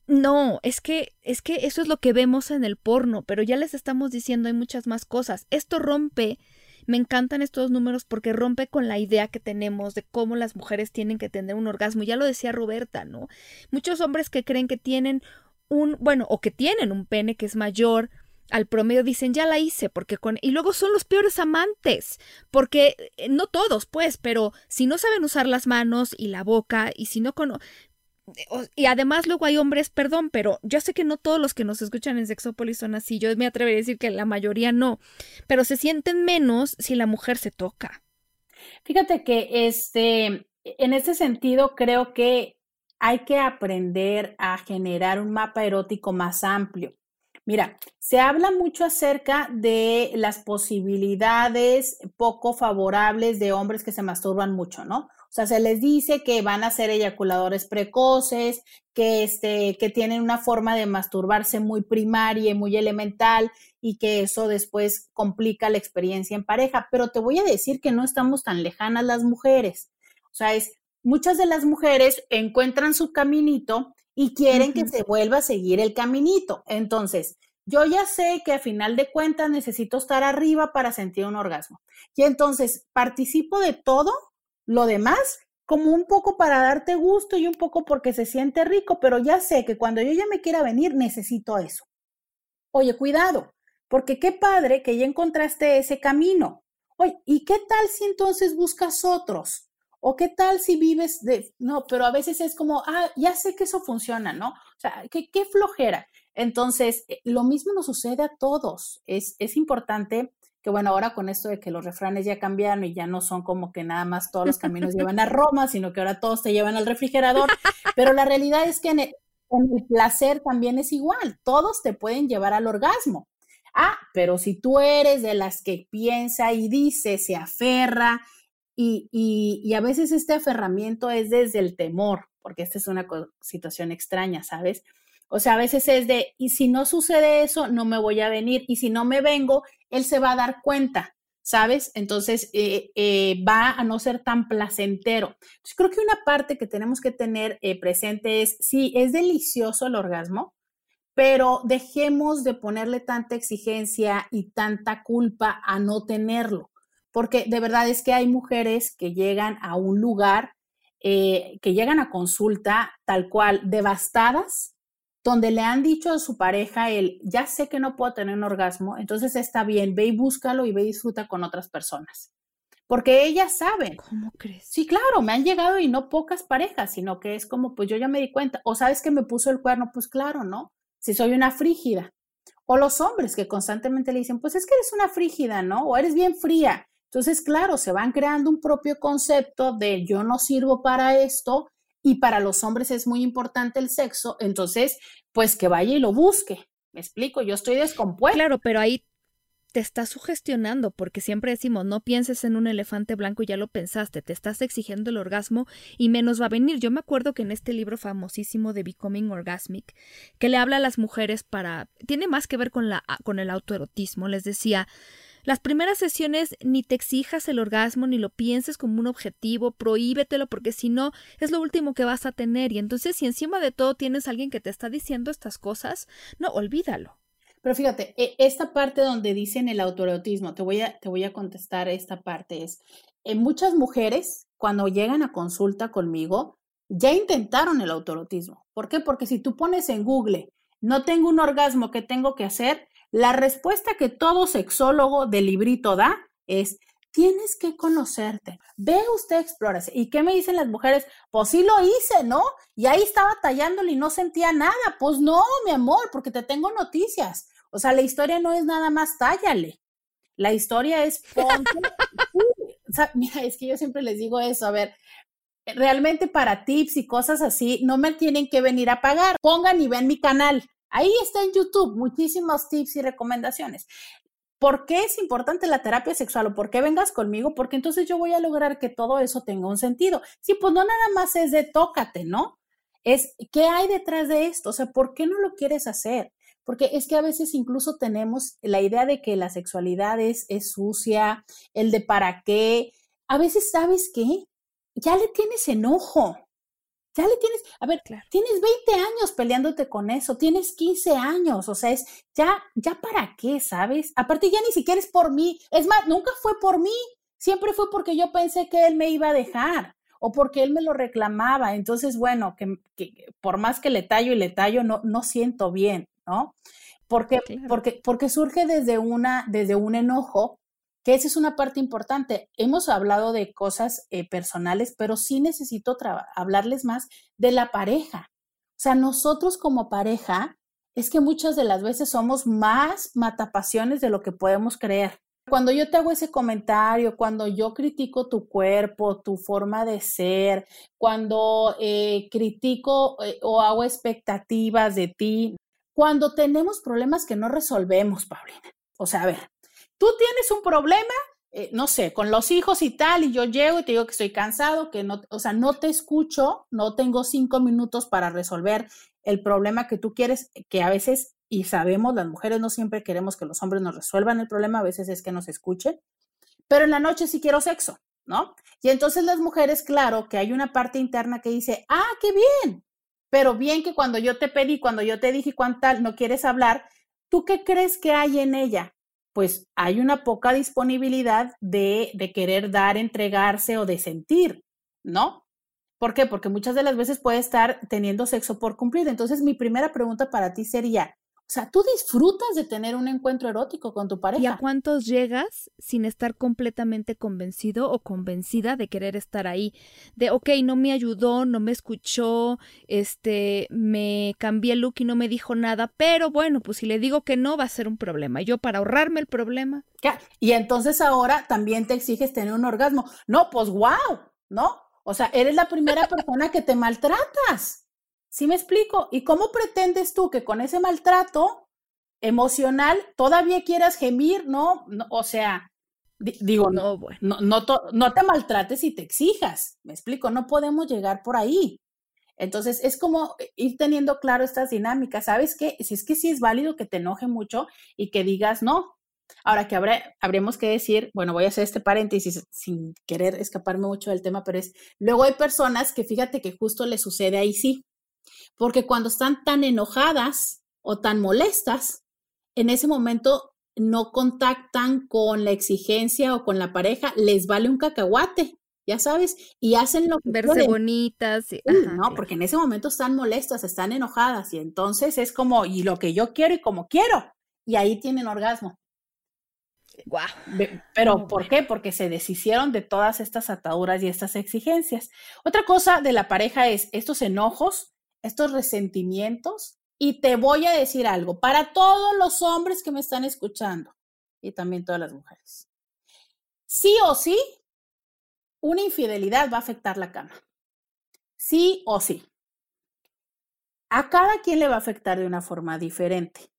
no, es que es que eso es lo que vemos en el porno, pero ya les estamos diciendo hay muchas más cosas. Esto rompe me encantan estos números porque rompe con la idea que tenemos de cómo las mujeres tienen que tener un orgasmo. Ya lo decía Roberta, ¿no? Muchos hombres que creen que tienen un, bueno, o que tienen un pene que es mayor al promedio dicen ya la hice porque con y luego son los peores amantes porque eh, no todos pues pero si no saben usar las manos y la boca y si no con y además luego hay hombres, perdón, pero yo sé que no todos los que nos escuchan en Sexópolis son así, yo me atrevería a decir que la mayoría no, pero se sienten menos si la mujer se toca. Fíjate que este, en ese sentido creo que hay que aprender a generar un mapa erótico más amplio. Mira, se habla mucho acerca de las posibilidades poco favorables de hombres que se masturban mucho, ¿no? O sea, se les dice que van a ser eyaculadores precoces, que, este, que tienen una forma de masturbarse muy primaria y muy elemental y que eso después complica la experiencia en pareja. Pero te voy a decir que no estamos tan lejanas las mujeres. O sea, es, muchas de las mujeres encuentran su caminito y quieren que se vuelva a seguir el caminito. Entonces, yo ya sé que a final de cuentas necesito estar arriba para sentir un orgasmo. Y entonces participo de todo lo demás como un poco para darte gusto y un poco porque se siente rico, pero ya sé que cuando yo ya me quiera venir necesito eso. Oye, cuidado, porque qué padre que ya encontraste ese camino. Oye, ¿y qué tal si entonces buscas otros? ¿O qué tal si vives de, no, pero a veces es como, ah, ya sé que eso funciona, ¿no? O sea, qué, qué flojera. Entonces, eh, lo mismo nos sucede a todos. Es, es importante que, bueno, ahora con esto de que los refranes ya cambiaron y ya no son como que nada más todos los caminos llevan a Roma, sino que ahora todos te llevan al refrigerador, pero la realidad es que en el, en el placer también es igual, todos te pueden llevar al orgasmo. Ah, pero si tú eres de las que piensa y dice, se aferra y, a veces este aferramiento es desde el temor, porque esta es una situación extraña, ¿sabes? O sea, a veces es de, y si no sucede eso, no me voy a venir, y si no me vengo, él se va a dar cuenta, ¿sabes? Entonces eh, eh, va a no ser tan placentero. Entonces creo que una parte que tenemos que tener eh, presente es, sí, es delicioso el orgasmo, pero dejemos de ponerle tanta exigencia y tanta culpa a no tenerlo, porque de verdad es que hay mujeres que llegan a un lugar, que llegan a consulta tal cual, devastadas donde le han dicho a su pareja el, ya sé que no puedo tener un orgasmo, entonces está bien, ve y búscalo y ve y disfruta con otras personas. Porque ellas saben. ¿Cómo crees? Sí, claro, me han llegado y no pocas parejas, sino que es como, pues yo ya me di cuenta. O sabes que me puso el cuerno, pues claro, ¿no? Si soy una frígida. O los hombres que constantemente le dicen, pues es que eres una frígida, ¿no? O eres bien fría. Entonces, claro, se van creando un propio concepto de yo no sirvo para esto y para los hombres es muy importante el sexo, entonces, pues que vaya y lo busque. Me explico, yo estoy descompuesta. Claro, pero ahí te estás sugestionando, porque siempre decimos, no pienses en un elefante blanco ya lo pensaste, te estás exigiendo el orgasmo y menos va a venir. Yo me acuerdo que en este libro famosísimo de Becoming Orgasmic, que le habla a las mujeres para, tiene más que ver con, la, con el autoerotismo, les decía, las primeras sesiones ni te exijas el orgasmo ni lo pienses como un objetivo, prohíbetelo porque si no es lo último que vas a tener y entonces si encima de todo tienes alguien que te está diciendo estas cosas, no, olvídalo. Pero fíjate, e, esta parte donde dicen el autoerotismo, te voy a, te voy a contestar esta parte, es, en muchas mujeres cuando llegan a consulta conmigo, ya intentaron el autoerotismo. ¿Por qué? Porque si tú pones en Google, no tengo un orgasmo, ¿qué tengo que hacer? La respuesta que todo sexólogo del librito da es, tienes que conocerte. Ve usted, explórase. ¿Y qué me dicen las mujeres? Pues sí lo hice, ¿no? Y ahí estaba tallándole y no sentía nada. Pues no, mi amor, porque te tengo noticias. O sea, la historia no es nada más tállale. La historia es ponte. o sea, mira, es que yo siempre les digo eso. A ver, realmente para tips y cosas así, no me tienen que venir a pagar. Pongan y ven mi canal. Ahí está en YouTube muchísimos tips y recomendaciones. ¿Por qué es importante la terapia sexual o por qué vengas conmigo? Porque entonces yo voy a lograr que todo eso tenga un sentido. Sí, pues no nada más es de tócate, ¿no? Es qué hay detrás de esto, o sea, ¿por qué no lo quieres hacer? Porque es que a veces incluso tenemos la idea de que la sexualidad es, sucia, el de para qué. A veces, ¿sabes qué? Ya le tienes enojo ya le tienes, a ver, tienes 20 años peleándote con eso, tienes 15 años, o sea, es ya, ya para qué, ¿sabes? Aparte ya ni siquiera es por mí, es más, nunca fue por mí, siempre fue porque yo pensé que él me iba a dejar o porque él me lo reclamaba, entonces, bueno, que, por más que le tallo y le tallo, no, no siento bien, ¿no? Porque, porque, porque surge desde, una, desde un enojo que esa es una parte importante. Hemos hablado de cosas eh, personales, pero sí necesito hablarles más de la pareja. O sea, nosotros como pareja, es que muchas de las veces somos más matapasiones de lo que podemos creer. Cuando yo te hago ese comentario, cuando yo critico tu cuerpo, tu forma de ser, cuando eh, critico eh, o hago expectativas de ti, cuando tenemos problemas que no resolvemos, Paulina. O sea, a ver, tú tienes un problema, eh, no sé, con los hijos y tal, y yo llego y te digo que estoy cansado, que no, o sea, no te escucho, no tengo cinco minutos para resolver el problema que tú quieres, que a veces, y sabemos, las mujeres no siempre queremos que los hombres nos resuelvan el problema, a veces es que nos escuchen, pero en la noche sí quiero sexo, ¿no? Y entonces las mujeres, claro, que hay una parte interna que dice, ah, qué bien, pero bien que cuando yo te pedí, cuando yo te dije cuánto no quieres hablar, ¿tú qué crees que hay en ella? Pues hay una poca disponibilidad de, de querer dar, entregarse o de sentir, ¿no? ¿Por qué? Porque muchas de las veces puede estar teniendo sexo por cumplir. Entonces, mi primera pregunta para ti sería, o sea, tú disfrutas de tener un encuentro erótico con tu pareja. ¿Y a cuántos llegas sin estar completamente convencido o convencida de querer estar ahí? De, ok, no me ayudó, no me escuchó, este, me cambié el look y no me dijo nada, pero bueno, pues si le digo que no, va a ser un problema. Yo para ahorrarme el problema. Y entonces ahora también te exiges tener un orgasmo. No, pues wow, ¿no? O sea, eres la primera persona que te maltratas. ¿Sí me explico? ¿Y cómo pretendes tú que con ese maltrato emocional todavía quieras gemir, no? o sea, digo, no, no, no, no, te maltrates y te exijas. Me explico, no podemos llegar por ahí. Entonces, es como ir teniendo claro estas dinámicas. ¿Sabes qué? Si es que sí es válido que te enoje mucho y que digas, no, Ahora que habrá, habremos que decir, bueno, voy a hacer este paréntesis sin querer escaparme mucho del tema, pero es, luego hay personas que fíjate que justo le sucede ahí sí, porque cuando están tan enojadas o tan molestas, en ese momento no contactan con la exigencia o con la pareja, les vale un cacahuate, ya sabes, y hacen lo que Verse bonitas. no, porque en ese momento están molestas, están enojadas, y entonces es como, y lo que yo quiero y como quiero, y ahí tienen orgasmo. Wow. Pero ¿por qué? Porque se deshicieron de todas estas ataduras y estas exigencias. Otra cosa de la pareja es estos enojos, estos resentimientos. Y te voy a decir algo, para todos los hombres que me están escuchando y también todas las mujeres. Sí o sí, una infidelidad va a afectar la cama. Sí o sí. A cada quien le va a afectar de una forma diferente,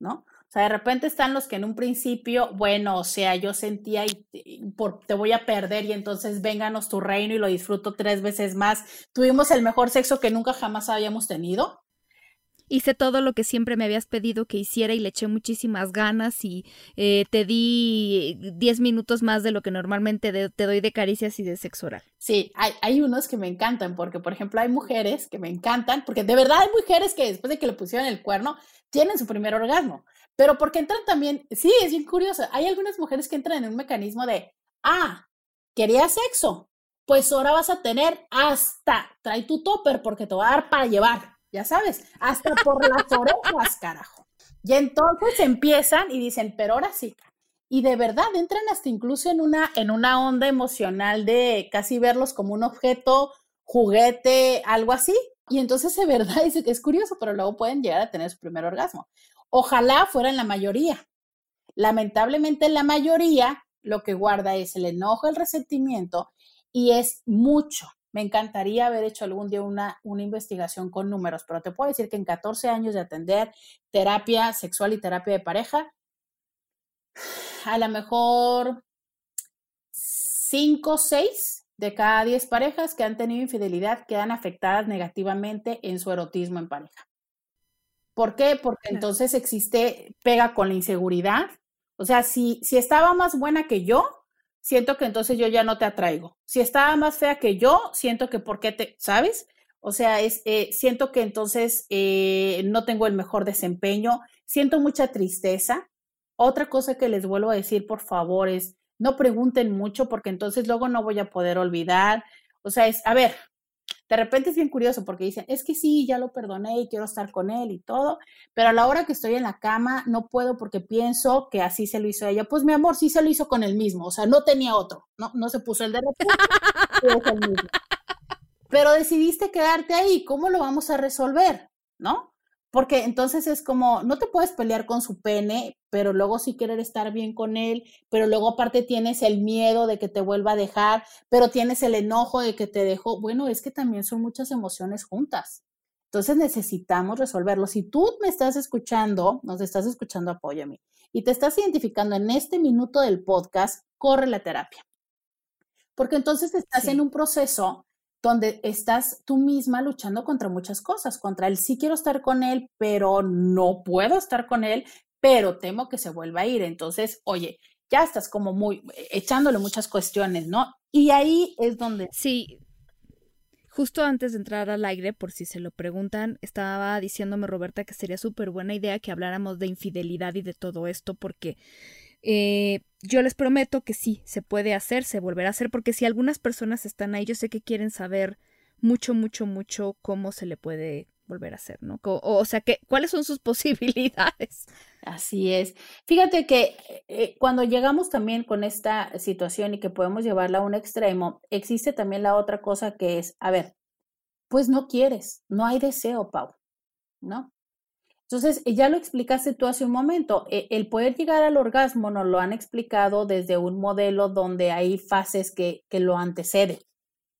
¿no? O sea, de repente están los que en un principio, bueno, o sea, yo sentía y, por, te voy a perder y entonces vénganos tu reino y lo disfruto tres veces más. Tuvimos el mejor sexo que nunca jamás habíamos tenido. Hice todo lo que siempre me habías pedido que hiciera y le eché muchísimas ganas y eh, te di diez minutos más de lo que normalmente te doy de caricias y de sexo oral. Sí, hay, hay unos que me encantan porque, por ejemplo, hay mujeres que me encantan porque de verdad hay mujeres que después de que le pusieron el cuerno tienen su primer orgasmo. Pero porque entran también, sí, es bien curioso. Hay algunas mujeres que entran en un mecanismo de, ah, quería sexo, pues ahora vas a tener hasta, trae tu topper porque te va a dar para llevar, ya sabes, hasta por las orejas, carajo. Y entonces empiezan y dicen, pero ahora sí. Y de verdad entran hasta incluso en una, en una onda emocional de casi verlos como un objeto, juguete, algo así. Y entonces de verdad es, es curioso, pero luego pueden llegar a tener su primer orgasmo. Ojalá fuera en la mayoría. Lamentablemente la mayoría lo que guarda es el enojo, el resentimiento y es mucho. Me encantaría haber hecho algún día una, una investigación con números, pero te puedo decir que en 14 años de atender terapia sexual y terapia de pareja, a lo mejor 5 o 6 de cada 10 parejas que han tenido infidelidad quedan afectadas negativamente en su erotismo en pareja. ¿Por qué? Porque entonces existe, pega con la inseguridad. O sea, si, si estaba más buena que yo, siento que entonces yo ya no te atraigo. Si estaba más fea que yo, siento que por qué te, ¿sabes? O sea, es, eh, siento que entonces eh, no tengo el mejor desempeño, siento mucha tristeza. Otra cosa que les vuelvo a decir, por favor, es no pregunten mucho porque entonces luego no voy a poder olvidar. O sea, es, a ver, de repente es bien curioso porque dicen, es que sí, ya lo perdoné y quiero estar con él y todo, pero a la hora que estoy en la cama no puedo porque pienso que así se lo hizo ella. Pues mi amor, sí se lo hizo con el mismo, o sea, no tenía otro, no, no se puso el de repente, Pero decidiste quedarte ahí, ¿cómo lo vamos a resolver? ¿No? Porque entonces es como, no te puedes pelear con su pene, pero luego sí querer estar bien con él, pero luego aparte tienes el miedo de que te vuelva a dejar, pero tienes el enojo de que te dejó. Bueno, es que también son muchas emociones juntas. Entonces necesitamos resolverlo. Si tú me estás escuchando, nos estás escuchando, apóyame, y te estás identificando en este minuto del podcast, corre la terapia. Porque entonces estás en un proceso donde estás tú misma luchando contra muchas cosas, contra el sí quiero estar con él, pero no puedo estar con él, pero temo que se vuelva a ir. Entonces, oye, ya estás como muy echándole muchas cuestiones, ¿no? Y ahí es donde... Sí. Justo antes de entrar al aire, por si se lo preguntan, estaba diciéndome Roberta que sería súper buena idea que habláramos de infidelidad y de todo esto, porque eh, yo les prometo que sí, se puede hacer, se volverá a hacer, porque si algunas personas están ahí, yo sé que quieren saber mucho, mucho, mucho cómo se le puede volver a hacer, ¿no? O, sea, que, ¿cuáles son sus posibilidades? Así es. Fíjate que eh, cuando llegamos también con esta situación y que podemos llevarla a un extremo, existe también la otra cosa que es, a ver, pues no quieres, no hay deseo, Pau, ¿no? Entonces, ya lo explicaste tú hace un momento, e, el poder llegar al orgasmo nos lo han explicado desde un modelo donde hay fases que, que lo anteceden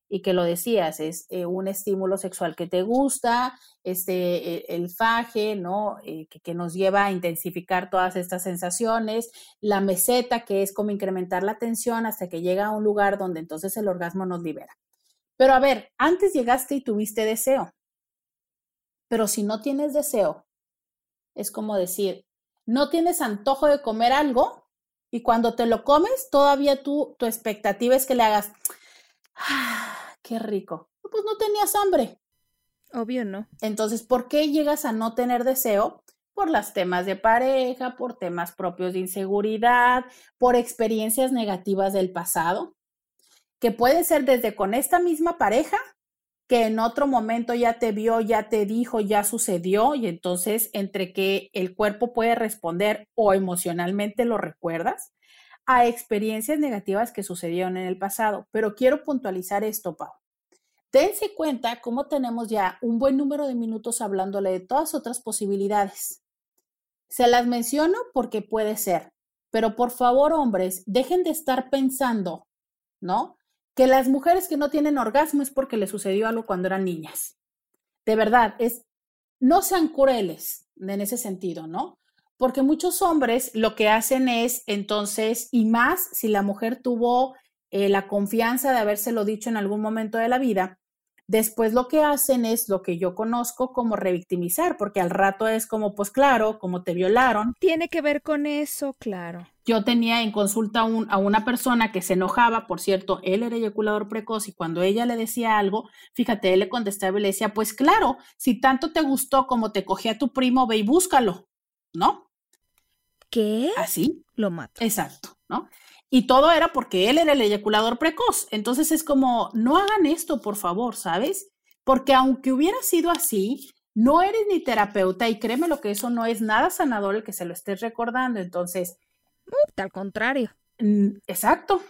y que lo decías, es eh, un estímulo sexual que te gusta, este, e, el faje. Eh, que, nos lleva a intensificar todas estas sensaciones, la meseta, que es como incrementar la tensión hasta que llega a un lugar donde entonces el orgasmo nos libera. Pero a ver, antes llegaste y tuviste deseo, pero si no tienes deseo, es como decir, no tienes antojo de comer algo, Y cuando te lo comes, todavía tú, tu expectativa es que le hagas, ¡ah, qué rico! Pues no tenías hambre. Obvio no. Entonces, ¿por qué llegas a no tener deseo? Por los temas de pareja, por temas propios de inseguridad, por experiencias negativas del pasado, que puede ser desde con esta misma pareja, que en otro momento ya te vio, ya te dijo, ya sucedió, y entonces entre que el cuerpo puede responder o emocionalmente lo recuerdas, a experiencias negativas que sucedieron en el pasado. Pero quiero puntualizar esto, Pau. Dense cuenta cómo tenemos ya un buen número de minutos hablándole de todas otras posibilidades. Se las menciono porque puede ser, pero por favor, hombres, dejen de estar pensando, ¿no? Que las mujeres que no tienen orgasmo es porque les sucedió algo cuando eran niñas. De verdad, es, no sean crueles en ese sentido, ¿no? Porque muchos hombres lo que hacen es entonces, y más si la mujer tuvo eh, la confianza de habérselo dicho en algún momento de la vida, Después lo que hacen es lo que yo conozco como revictimizar, porque al rato es como, pues claro, como te violaron. Tiene que ver con eso, claro. Yo tenía en consulta a una persona que se enojaba, por cierto, él era eyaculador precoz y cuando ella le decía algo, fíjate, él le contestaba y le decía, pues claro, si tanto te gustó como te cogía tu primo, ve y búscalo, ¿no? ¿Qué? Así. Lo mato. Exacto, ¿no? Y todo era porque él era el eyaculador precoz. Entonces es como, no hagan esto, por favor, ¿sabes? Porque aunque hubiera sido así, no eres ni terapeuta y créeme lo que eso no es nada sanador el que se lo estés recordando. Entonces... Al contrario. Mm, exacto.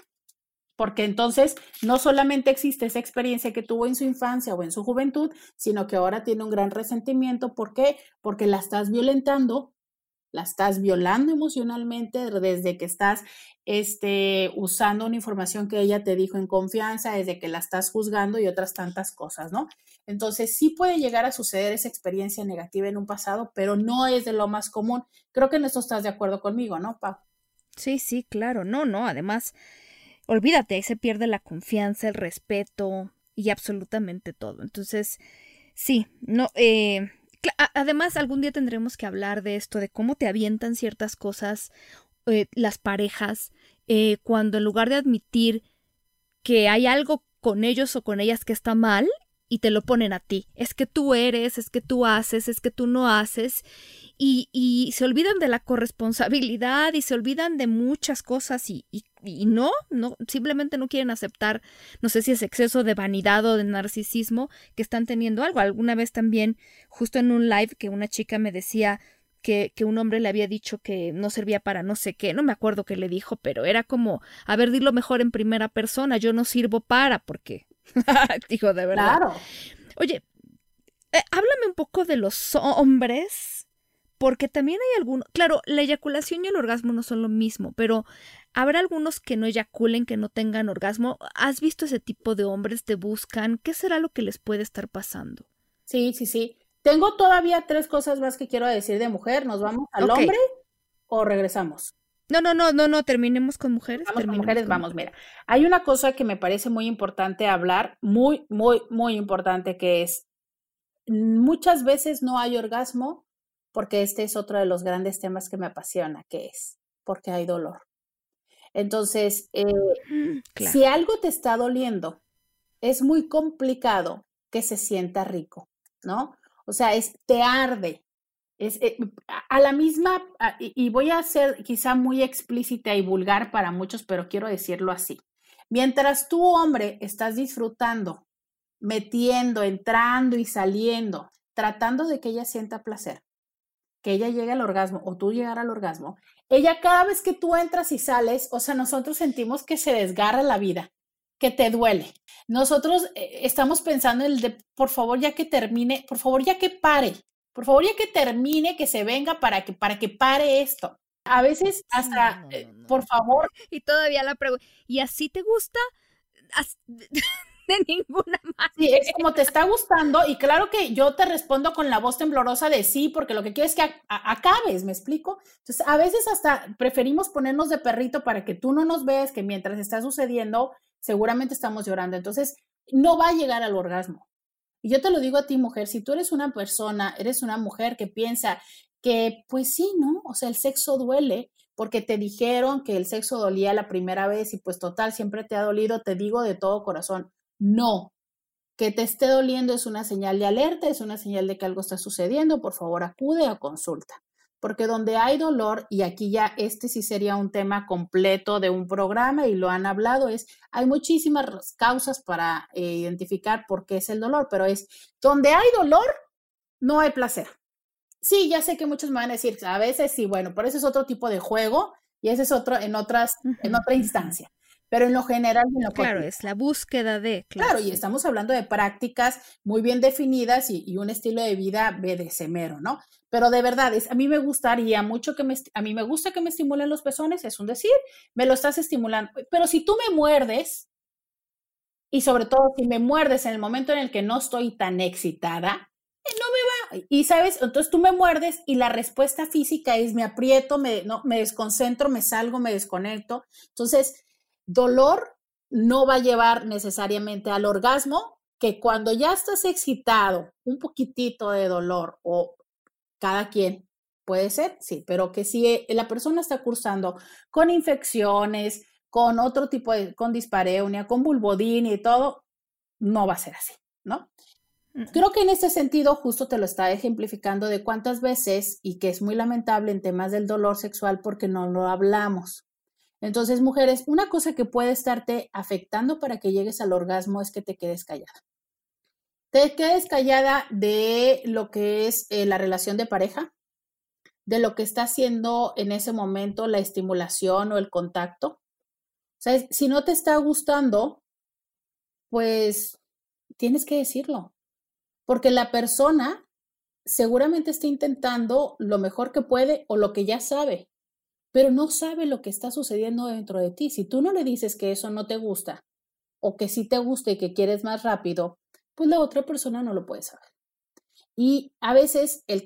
Porque entonces no solamente existe esa experiencia que tuvo en su infancia o en su juventud, sino que ahora tiene un gran resentimiento. ¿Por qué? Porque la estás violentando la estás violando emocionalmente desde que estás este, usando una información que ella te dijo en confianza, desde que la estás juzgando y otras tantas cosas, ¿no? Entonces sí puede llegar a suceder esa experiencia negativa en un pasado, pero no es de lo más común. Creo que en esto estás de acuerdo conmigo, ¿no, Pau? Sí, sí, claro, no, no, además, olvídate, ahí se pierde la confianza, el respeto y absolutamente todo. Entonces, sí, no, eh, Además, algún día tendremos que hablar de esto, de cómo te avientan ciertas cosas eh, las parejas, eh, cuando en lugar de admitir que hay algo con ellos o con ellas que está mal, y te lo ponen a ti. Es que tú eres, es que tú haces, es que tú no haces. Y, y se olvidan de la corresponsabilidad y se olvidan de muchas cosas y, y, no, no, simplemente no quieren aceptar, no sé si es exceso de vanidad o de narcisismo que están teniendo algo. Alguna vez también, justo en un live que una chica me decía, que, que, un hombre le había dicho que no servía para no sé qué, no me acuerdo qué le dijo, pero era como, a ver, dilo mejor en primera persona, yo no sirvo para, porque Dijo, de verdad. Claro. Oye, eh, háblame un poco de los hombres, porque también hay algunos, claro, la eyaculación y el orgasmo no son lo mismo, pero habrá algunos que no eyaculen, que no tengan orgasmo. ¿Has visto ese tipo de hombres? ¿Te buscan? ¿Qué será lo que les puede estar pasando? Sí, sí, sí. Tengo todavía tres cosas más que quiero decir de mujer. ¿Nos vamos al hombre o regresamos? No, no, no, no, no, terminemos con mujeres. Vamos con mujeres, vamos, mira. Hay una cosa que me parece muy importante hablar, muy, muy, muy importante, que es, muchas veces no hay orgasmo, porque este es otro de los grandes temas que me apasiona, que es, porque hay dolor. Entonces, eh, mm, si algo te está doliendo, es muy complicado que se sienta rico, ¿no? O sea, es, te arde, eh, a la misma, y voy a ser quizá muy explícita y vulgar para muchos, pero quiero decirlo así. Mientras tú, hombre, estás disfrutando, metiendo, entrando y saliendo, tratando de que ella sienta placer, que ella llegue al orgasmo o tú llegar al orgasmo, ella cada vez que tú entras y sales, o sea, nosotros sentimos que se desgarra la vida, que te duele. Nosotros eh, estamos pensando en el de, por favor, ya que termine, por favor, ya que pare, por favor, ya que termine, que se venga para que, para que pare esto. A veces hasta, eh, por favor. Y todavía la pregunta, ¿y así te gusta? de ninguna manera. Sí, es como te está gustando y claro que yo te respondo con la voz temblorosa de sí, porque lo que quiero es que acabes, ¿me explico? Entonces, a veces hasta preferimos ponernos de perrito para que tú no nos veas que mientras está sucediendo, seguramente estamos llorando. Entonces, no va a llegar al orgasmo. Y yo te lo digo a ti, mujer, si tú eres una persona, eres una mujer que piensa que, pues sí, ¿no? O sea, el sexo duele, porque te dijeron que el sexo dolía la primera vez y pues total, siempre te ha dolido, te digo de todo corazón, no. Que te esté doliendo es una señal de alerta, es una señal de que algo está sucediendo, por favor acude a consulta. Porque donde hay dolor, y aquí ya este sí sería un tema completo de un programa y lo han hablado, es, hay muchísimas causas para eh, identificar por qué es el dolor, pero es, donde hay dolor, no hay placer. Sí, ya sé que muchos me van a decir, a veces sí, bueno, pero ese es otro tipo de juego y ese es otro en otras, en otra instancia. Pero en lo general, claro, es la búsqueda de. Claro. y estamos hablando de prácticas muy bien definidas y, un estilo de vida BDSMero, ¿no? Pero de verdad, es, a mí me gustaría mucho que me, a mí me gusta que me estimulen los pezones, es un decir, me lo estás estimulando. Pero si tú me muerdes, y sobre todo si me muerdes en el momento en el que no estoy tan excitada, no me va. Y sabes, entonces tú me muerdes y la respuesta física es me aprieto, me, no, me desconcentro, me salgo, me desconecto. Entonces, dolor no va a llevar necesariamente al orgasmo, que cuando ya estás excitado, un poquitito de dolor o cada quien puede ser, sí, pero que si la persona está cursando con infecciones, con otro tipo de, con dispareunia, con bulbodín y todo, no va a ser así, ¿no? Creo que en este sentido justo te lo está ejemplificando de cuántas veces y que es muy lamentable en temas del dolor sexual porque no lo hablamos. Entonces, mujeres, una cosa que puede estarte afectando para que llegues al orgasmo es que te quedes callada. Te quedes callada de lo que es eh, la relación de pareja, de lo que está haciendo en ese momento la estimulación o el contacto. O sea, si no te está gustando, pues tienes que decirlo porque la persona seguramente está intentando lo mejor que puede o lo que ya sabe, pero no sabe lo que está sucediendo dentro de ti. Si tú no le dices que eso no te gusta o que sí te gusta y que quieres más rápido, pues la otra persona no lo puede saber. Y a veces el,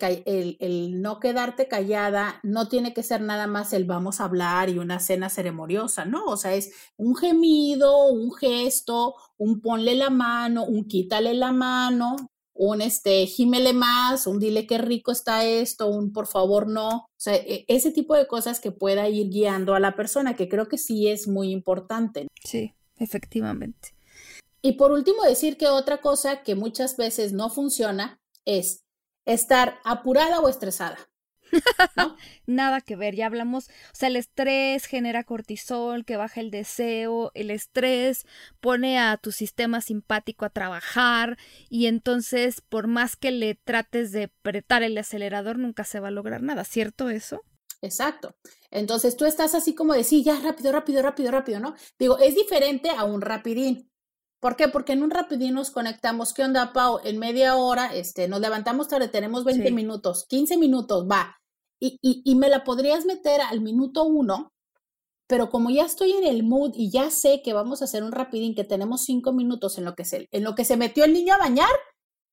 el, no quedarte callada no tiene que ser nada más el vamos a hablar y una cena ceremoniosa, ¿no? O sea, es un gemido, un gesto, un ponle la mano, un quítale la mano, un este, gímele más, un dile qué rico está esto, un por favor no, o sea, e, ese tipo de cosas que pueda ir guiando a la persona, que creo que sí es muy importante. Sí, efectivamente. Y por último, decir que otra cosa que muchas veces no funciona es estar apurada o estresada. Nada que ver, ya hablamos, o sea, el estrés genera cortisol, que baja el deseo, el estrés pone a tu sistema simpático a trabajar y entonces por más que le trates de apretar el acelerador nunca se va a lograr nada, ¿cierto eso? Exacto. Entonces tú estás así como de, sí, ya rápido, rápido, rápido, rápido, ¿no? Digo, es diferente a un rapidín. ¿Por qué? Porque en un rapidín nos conectamos. ¿Qué onda, Pau? En media hora, este, nos levantamos tarde, tenemos 20 minutos, 15 minutos, va y, me la podrías meter al minuto uno, pero como ya estoy en el mood y ya sé que vamos a hacer un rapidín, que tenemos cinco minutos en lo que se, en lo que se metió el niño a bañar,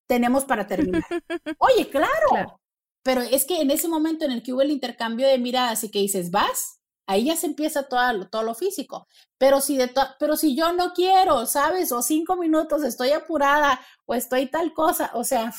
tenemos para terminar. Oye, claro, Pero es que en ese momento en el que hubo el intercambio de miradas y que dices, vas, ahí ya se empieza todo, todo lo físico. Pero si, de pero si yo no quiero, ¿sabes? O cinco minutos, estoy apurada o estoy tal cosa, o sea,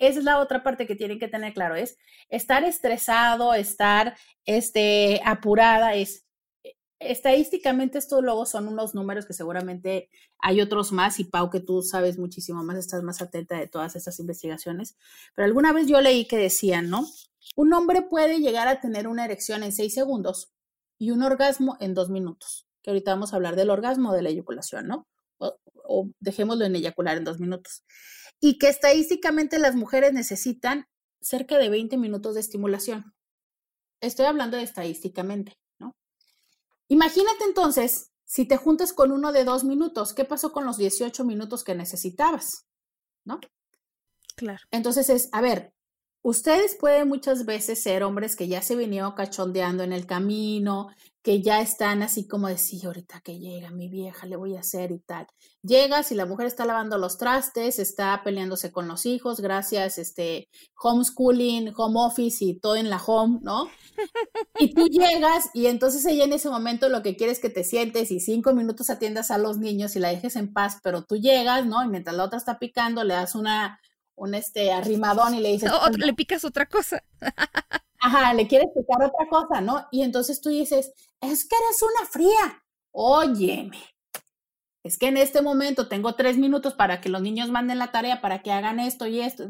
esa es la otra parte que tienen que tener claro, es estar estresado, estar este, apurada, es eh, estadísticamente estos luego son unos números que seguramente hay otros más y Pau que tú sabes muchísimo más, estás más atenta de todas estas investigaciones, pero alguna vez yo leí que decían, ¿no? Un hombre puede llegar a tener una erección en seis segundos y un orgasmo en dos minutos, que ahorita vamos a hablar del orgasmo de la eyaculación, ¿no? O dejémoslo en eyacular en dos minutos y que estadísticamente las mujeres necesitan cerca de 20 minutos de estimulación. Estoy hablando de estadísticamente, ¿no? Imagínate entonces, si te juntas con uno de dos minutos, ¿qué pasó con los 18 minutos que necesitabas? ¿No? Claro. Entonces es, a ver, ustedes pueden muchas veces ser hombres que ya se vinieron cachondeando en el camino, que ya están así como de, sí, ahorita que llega mi vieja, le voy a hacer y tal. Llegas y la mujer está lavando los trastes, está peleándose con los hijos, gracias, este, homeschooling, home office y todo en la home, ¿no? Y tú llegas y entonces ella en ese momento lo que quiere es que te sientes y cinco minutos atiendas a los niños y la dejes en paz, pero tú llegas, ¿no? Y mientras la otra está picando, le das una, un este arrimadón y le dices... le picas otra cosa. Ajá, le quieres explicar otra cosa, ¿no? Y entonces tú dices, es que eres una fría. Óyeme, es que en este momento tengo tres minutos para que los niños manden la tarea, para que hagan esto y esto.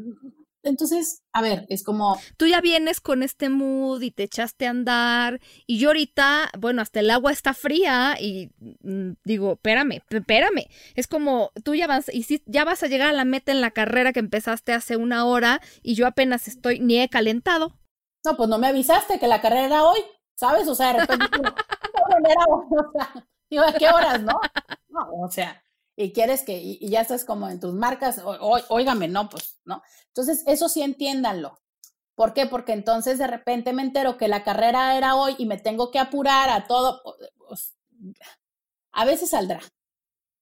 Entonces, a ver, es como... Tú ya vienes con este mood y te echaste a andar y yo ahorita, bueno, hasta el agua está fría y mm, digo, espérame, espérame. Es como tú ya vas, y si, ya vas a llegar a la meta en la carrera que empezaste hace una hora y yo apenas estoy, ni he calentado. No, pues no me avisaste que la carrera era hoy, ¿sabes? O sea, de repente, digo, ¿a qué horas, no? No, o sea, y quieres que, y, ya estás como en tus marcas, óigame, no, pues, ¿no? Entonces, eso sí entiéndanlo. ¿Por qué? Porque entonces de repente me entero que la carrera era hoy y me tengo que apurar a todo. Pues, a veces saldrá,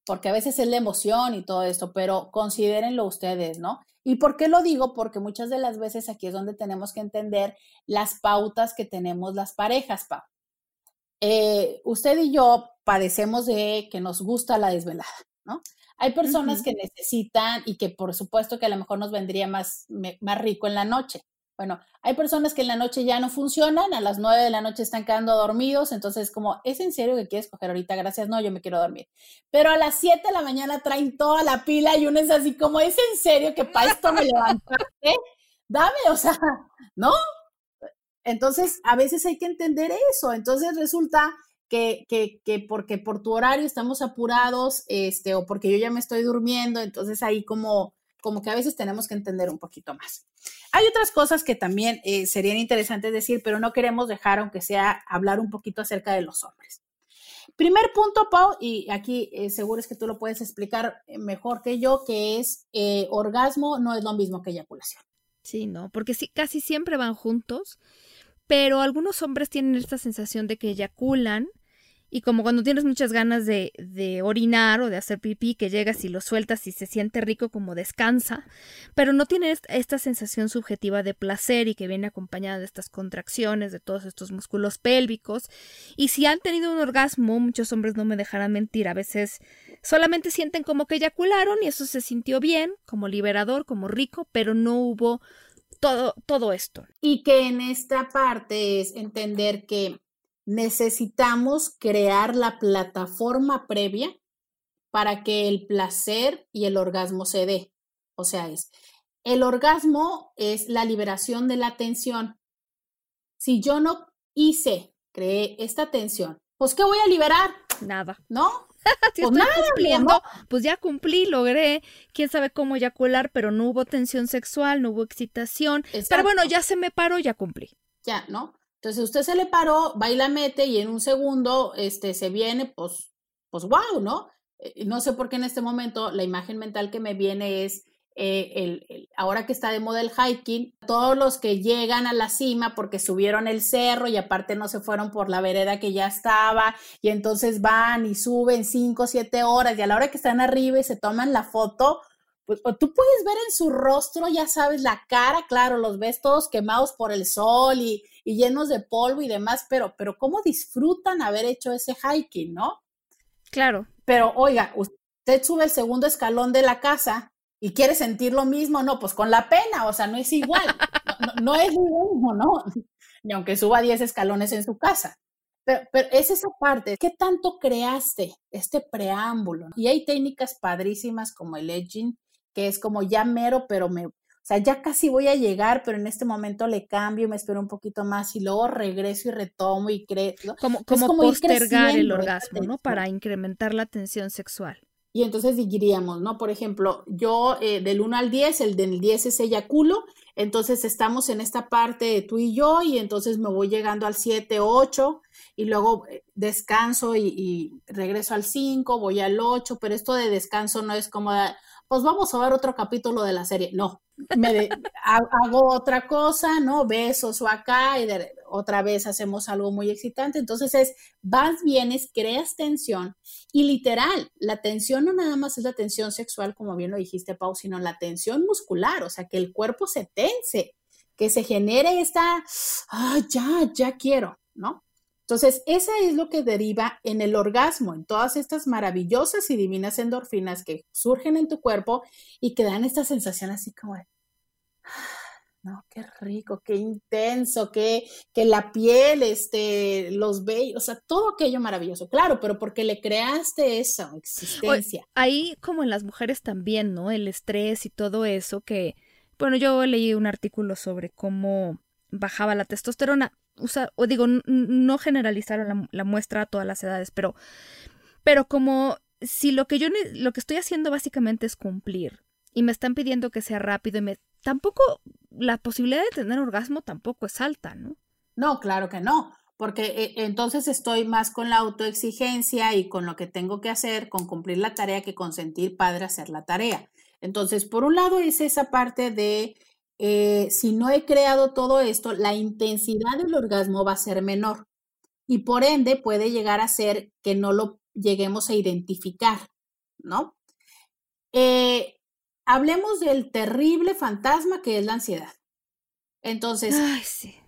porque a veces es la emoción y todo esto, pero considérenlo ustedes, ¿no? ¿Y por qué lo digo? Porque muchas de las veces aquí es donde tenemos que entender las pautas que tenemos las parejas, Pau. Eh, usted y yo padecemos de que nos gusta la desvelada. Hay personas que necesitan y que por supuesto que a lo mejor nos vendría más, más rico en la noche. Bueno, hay personas que en la noche ya no funcionan, a las nueve de la noche están quedando dormidos, entonces como, ¿es en serio que quieres coger ahorita? Gracias, no, yo me quiero dormir. Pero a las siete de la mañana traen toda la pila y uno es así como, ¿es en serio que para esto me levantaste? Dame, o sea, ¿no? Entonces, a veces hay que entender eso. Entonces resulta que, que, que, porque por tu horario estamos apurados, este, o porque yo ya me estoy durmiendo, entonces ahí como, como que a veces tenemos que entender un poquito más. Hay otras cosas que también eh, serían interesantes decir, pero no queremos dejar, aunque sea, hablar un poquito acerca de los hombres. Primer punto, Pau, y aquí eh, seguro es que tú lo puedes explicar eh, mejor que yo, que es orgasmo no es lo mismo que eyaculación. Sí, no, porque sí, casi siempre van juntos, pero algunos hombres tienen esta sensación de que eyaculan y como cuando tienes muchas ganas de, de, orinar o de hacer pipí, que llegas y lo sueltas y se siente rico como descansa, pero no tiene esta sensación subjetiva de placer y que viene acompañada de estas contracciones, de todos estos músculos pélvicos. Y si han tenido un orgasmo, muchos hombres no me dejarán mentir, a veces solamente sienten como que eyacularon y eso se sintió bien, como liberador, como rico, pero no hubo todo, todo esto. Y que en esta parte es entender que necesitamos crear la plataforma previa para que el placer y el orgasmo se dé. O sea, es el orgasmo es la liberación de la tensión. Si yo no hice, creé esta tensión, pues ¿qué voy a liberar? Nada. ¿No? pues nada, cumpliendo, pues ya cumplí, logré, quién sabe cómo eyacular, pero no hubo tensión sexual, no hubo excitación. Pero bueno, ya se me paró, ya cumplí. Ya, ¿no? Entonces usted se le paró, va y la mete y en un segundo este, se viene, pues, pues wow, ¿no? Eh, no sé por qué en este momento la imagen mental que me viene es eh, el, ahora que está de moda el hiking, todos los que llegan a la cima porque subieron el cerro y aparte no se fueron por la vereda que ya estaba y entonces van y suben cinco o siete horas y a la hora que están arriba y se toman la foto, pues tú puedes ver en su rostro, ya sabes, la cara, claro, los ves todos quemados por el sol y, y llenos de polvo y demás, pero, pero cómo disfrutan haber hecho ese hiking, ¿no? Claro. Pero oiga, usted sube el segundo escalón de la casa y quiere sentir lo mismo, no, pues con la pena, o sea, no es igual, no, es lo mismo, ¿no? Ni aunque suba 10 escalones en su casa. Pero, pero, es esa parte, ¿qué tanto creaste este preámbulo? Y hay técnicas padrísimas como el edging, que es como ya mero, pero me, sea, ya casi voy a llegar, pero en este momento le cambio, me espero un poquito más y luego regreso y retomo y creo. Como, como, postergar el orgasmo, ¿no? Para incrementar la tensión sexual. Y entonces diríamos, ¿no? Por ejemplo, yo eh, del 1 al 10, el del 10 es eyaculo, entonces estamos en esta parte de tú y yo y entonces me voy llegando al 7, 8 y luego eh, descanso y, y regreso al 5, voy al 8, pero esto de descanso no es como, pues vamos a ver otro capítulo de la serie. No, me hago otra cosa, ¿no? Besos o acá y otra vez hacemos algo muy excitante. Entonces es, vas, vienes, creas tensión y literal, la tensión no nada más es la tensión sexual, como bien lo dijiste, Pau, sino la tensión muscular, o sea, que el cuerpo se tense, que se genere esta, ah, ya, ya quiero, ¿no? Entonces, esa es lo que deriva en el orgasmo, en todas estas maravillosas y divinas endorfinas que surgen en tu cuerpo y que dan esta sensación así como de, ¿no? Qué rico, qué intenso, qué, que la piel, este, los vellos, o sea, todo aquello maravilloso, claro, pero porque le creaste esa existencia. ahí como en las mujeres también, ¿no? El estrés y todo eso que, bueno, yo leí un artículo sobre cómo bajaba la testosterona, o digo, no generalizaron la, la muestra a todas las edades, pero, pero como si lo que yo lo que estoy haciendo básicamente es cumplir y me están pidiendo que sea rápido y me tampoco la posibilidad de tener orgasmo tampoco es alta, ¿no? No, claro que no, porque eh, entonces estoy más con la autoexigencia y con lo que tengo que hacer, con cumplir la tarea que consentir padre hacer la tarea. Entonces, por un lado es esa parte de eh, si no he creado todo esto, la intensidad del orgasmo va a ser menor y por ende puede llegar a ser que no lo lleguemos a identificar, ¿no? Eh, hablemos del terrible fantasma que es la ansiedad. Entonces,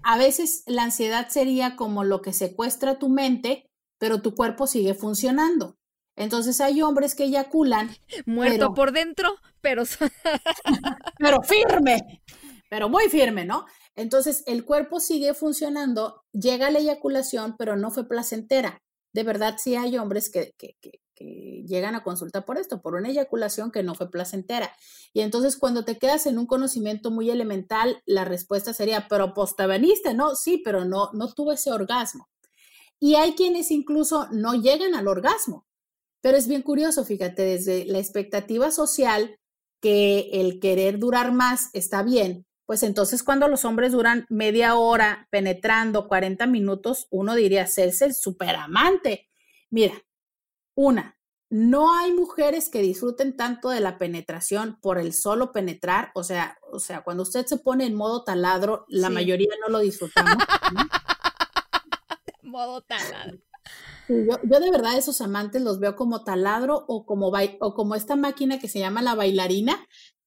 a veces la ansiedad sería como lo que secuestra tu mente, pero tu cuerpo sigue funcionando. Entonces hay hombres que eyaculan. Muerto por dentro, pero... pero firme, pero muy firme, ¿no? Entonces el cuerpo sigue funcionando, llega la eyaculación, pero no fue placentera de verdad sí hay hombres que, llegan a consulta por esto, por una eyaculación que no fue placentera. Y entonces cuando te quedas en un conocimiento muy elemental, la respuesta sería, pero pues ¿no? Sí, pero no, no tuve ese orgasmo. Y hay quienes incluso no llegan al orgasmo. Pero es bien curioso, fíjate, desde la expectativa social que el querer durar más está bien, pues entonces cuando los hombres duran media hora penetrando 40 minutos, uno diría serse el superamante. Mira, una, no hay mujeres que disfruten tanto de la penetración por el solo penetrar, o sea, o sea, cuando usted se pone en modo taladro, la mayoría no lo disfrutamos. modo taladro. Yo, yo, de verdad esos amantes los veo como taladro o como, o como esta máquina que se llama la bailarina,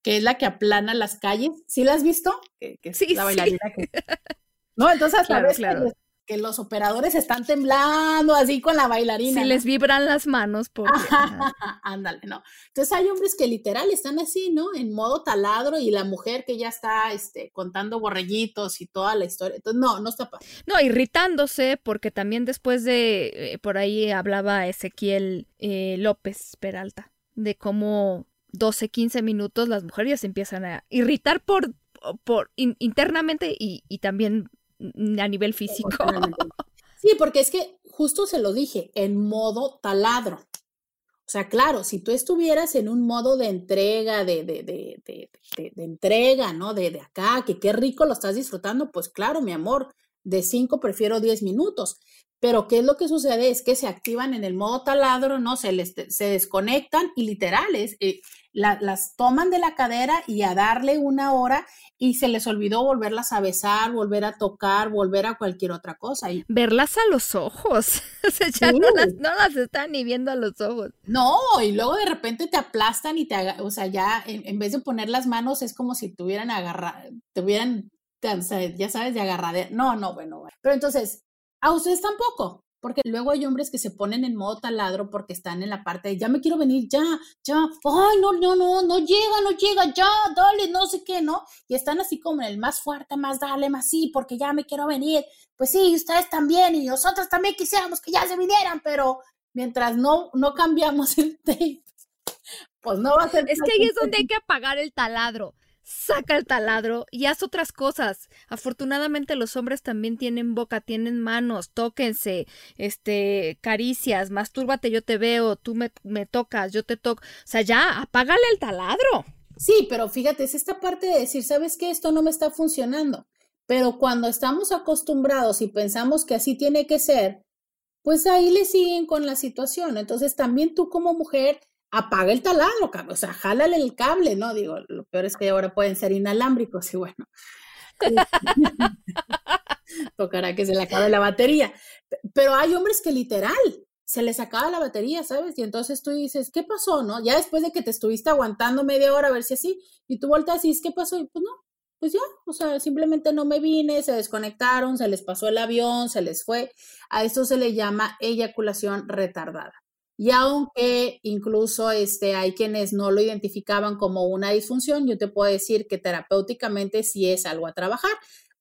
que es la que aplana las calles. ¿Sí la has visto? Que, sí, la bailarina que... No, entonces claro, claro. Que, los operadores están temblando así con la bailarina. Sí, les vibran las manos porque... Ándale, no. Entonces hay hombres que literal están así, ¿no? En modo taladro y la mujer que ya está este, contando borrellitos y toda la historia. Entonces, no, no está No, irritándose porque también después de, eh, por ahí hablaba Ezequiel eh, López Peralta, de cómo 12, 15 minutos las mujeres ya se empiezan a irritar por, por internamente y, también a nivel físico. Sí, porque es que justo se lo dije, en modo taladro. O sea, claro, si tú estuvieras en un modo de entrega, de, de, de, de, de entrega, ¿no? De, acá, que qué rico lo estás disfrutando, pues claro, mi amor, de 5 prefiero 10 minutos. Pero ¿qué es lo que sucede? Es que se activan en el modo taladro, ¿no? Se, les, se desconectan y literales, eh, las toman de la cadera y a darle una hora y se les olvidó volverlas a besar, volver a tocar, volver a cualquier otra cosa. Y... Verlas a los ojos. o sea, ya no, las, no las están ni viendo a los ojos. No, y luego de repente te aplastan y te, o sea, ya en, vez de poner las manos es como si tuvieran agarrar, tuvieran, ya sabes, de agarrar. No, no, bueno, bueno. Pero entonces, a ustedes tampoco porque luego hay hombres que se ponen en modo taladro porque están en la parte de ya me quiero venir, ya, ya, ay, no, no, no, no llega, no llega, ya, dale, no sé qué, ¿no? Y están así como en el más fuerte, más dale, más sí, porque ya me quiero venir. Pues sí, ustedes también y nosotros también quisiéramos que ya se vinieran, pero mientras no, no cambiamos el tape, pues no va a ser. Es que ahí es donde hay que apagar el taladro saca el taladro y haz otras cosas. Afortunadamente los hombres también tienen boca, tienen manos, tóquense, este, caricias, mastúrbate, yo te veo, tú me, me tocas, yo te toco. O sea, ya, apágale el taladro. Sí, pero fíjate, es esta parte de decir, ¿sabes qué? Esto no me está funcionando. Pero cuando estamos acostumbrados y pensamos que así tiene que ser, pues ahí le siguen con la situación. Entonces también tú como mujer apaga el taladro, o sea, jálale el cable, ¿no? Digo, lo peor es que ahora pueden ser inalámbricos y bueno. Tocará que se le acabe la batería. Pero hay hombres que literal se les acaba la batería, ¿sabes? Y entonces tú dices, ¿qué pasó, no? Ya después de que te estuviste aguantando media hora a ver si así, y tú volteas y dices, ¿qué pasó? Y pues no, pues ya, o sea, simplemente no me vine, se desconectaron, se les pasó el avión, se les fue. A esto se le llama eyaculación retardada. Y aunque incluso este, hay quienes no lo identificaban como una disfunción, yo te puedo decir que terapéuticamente sí es algo a trabajar,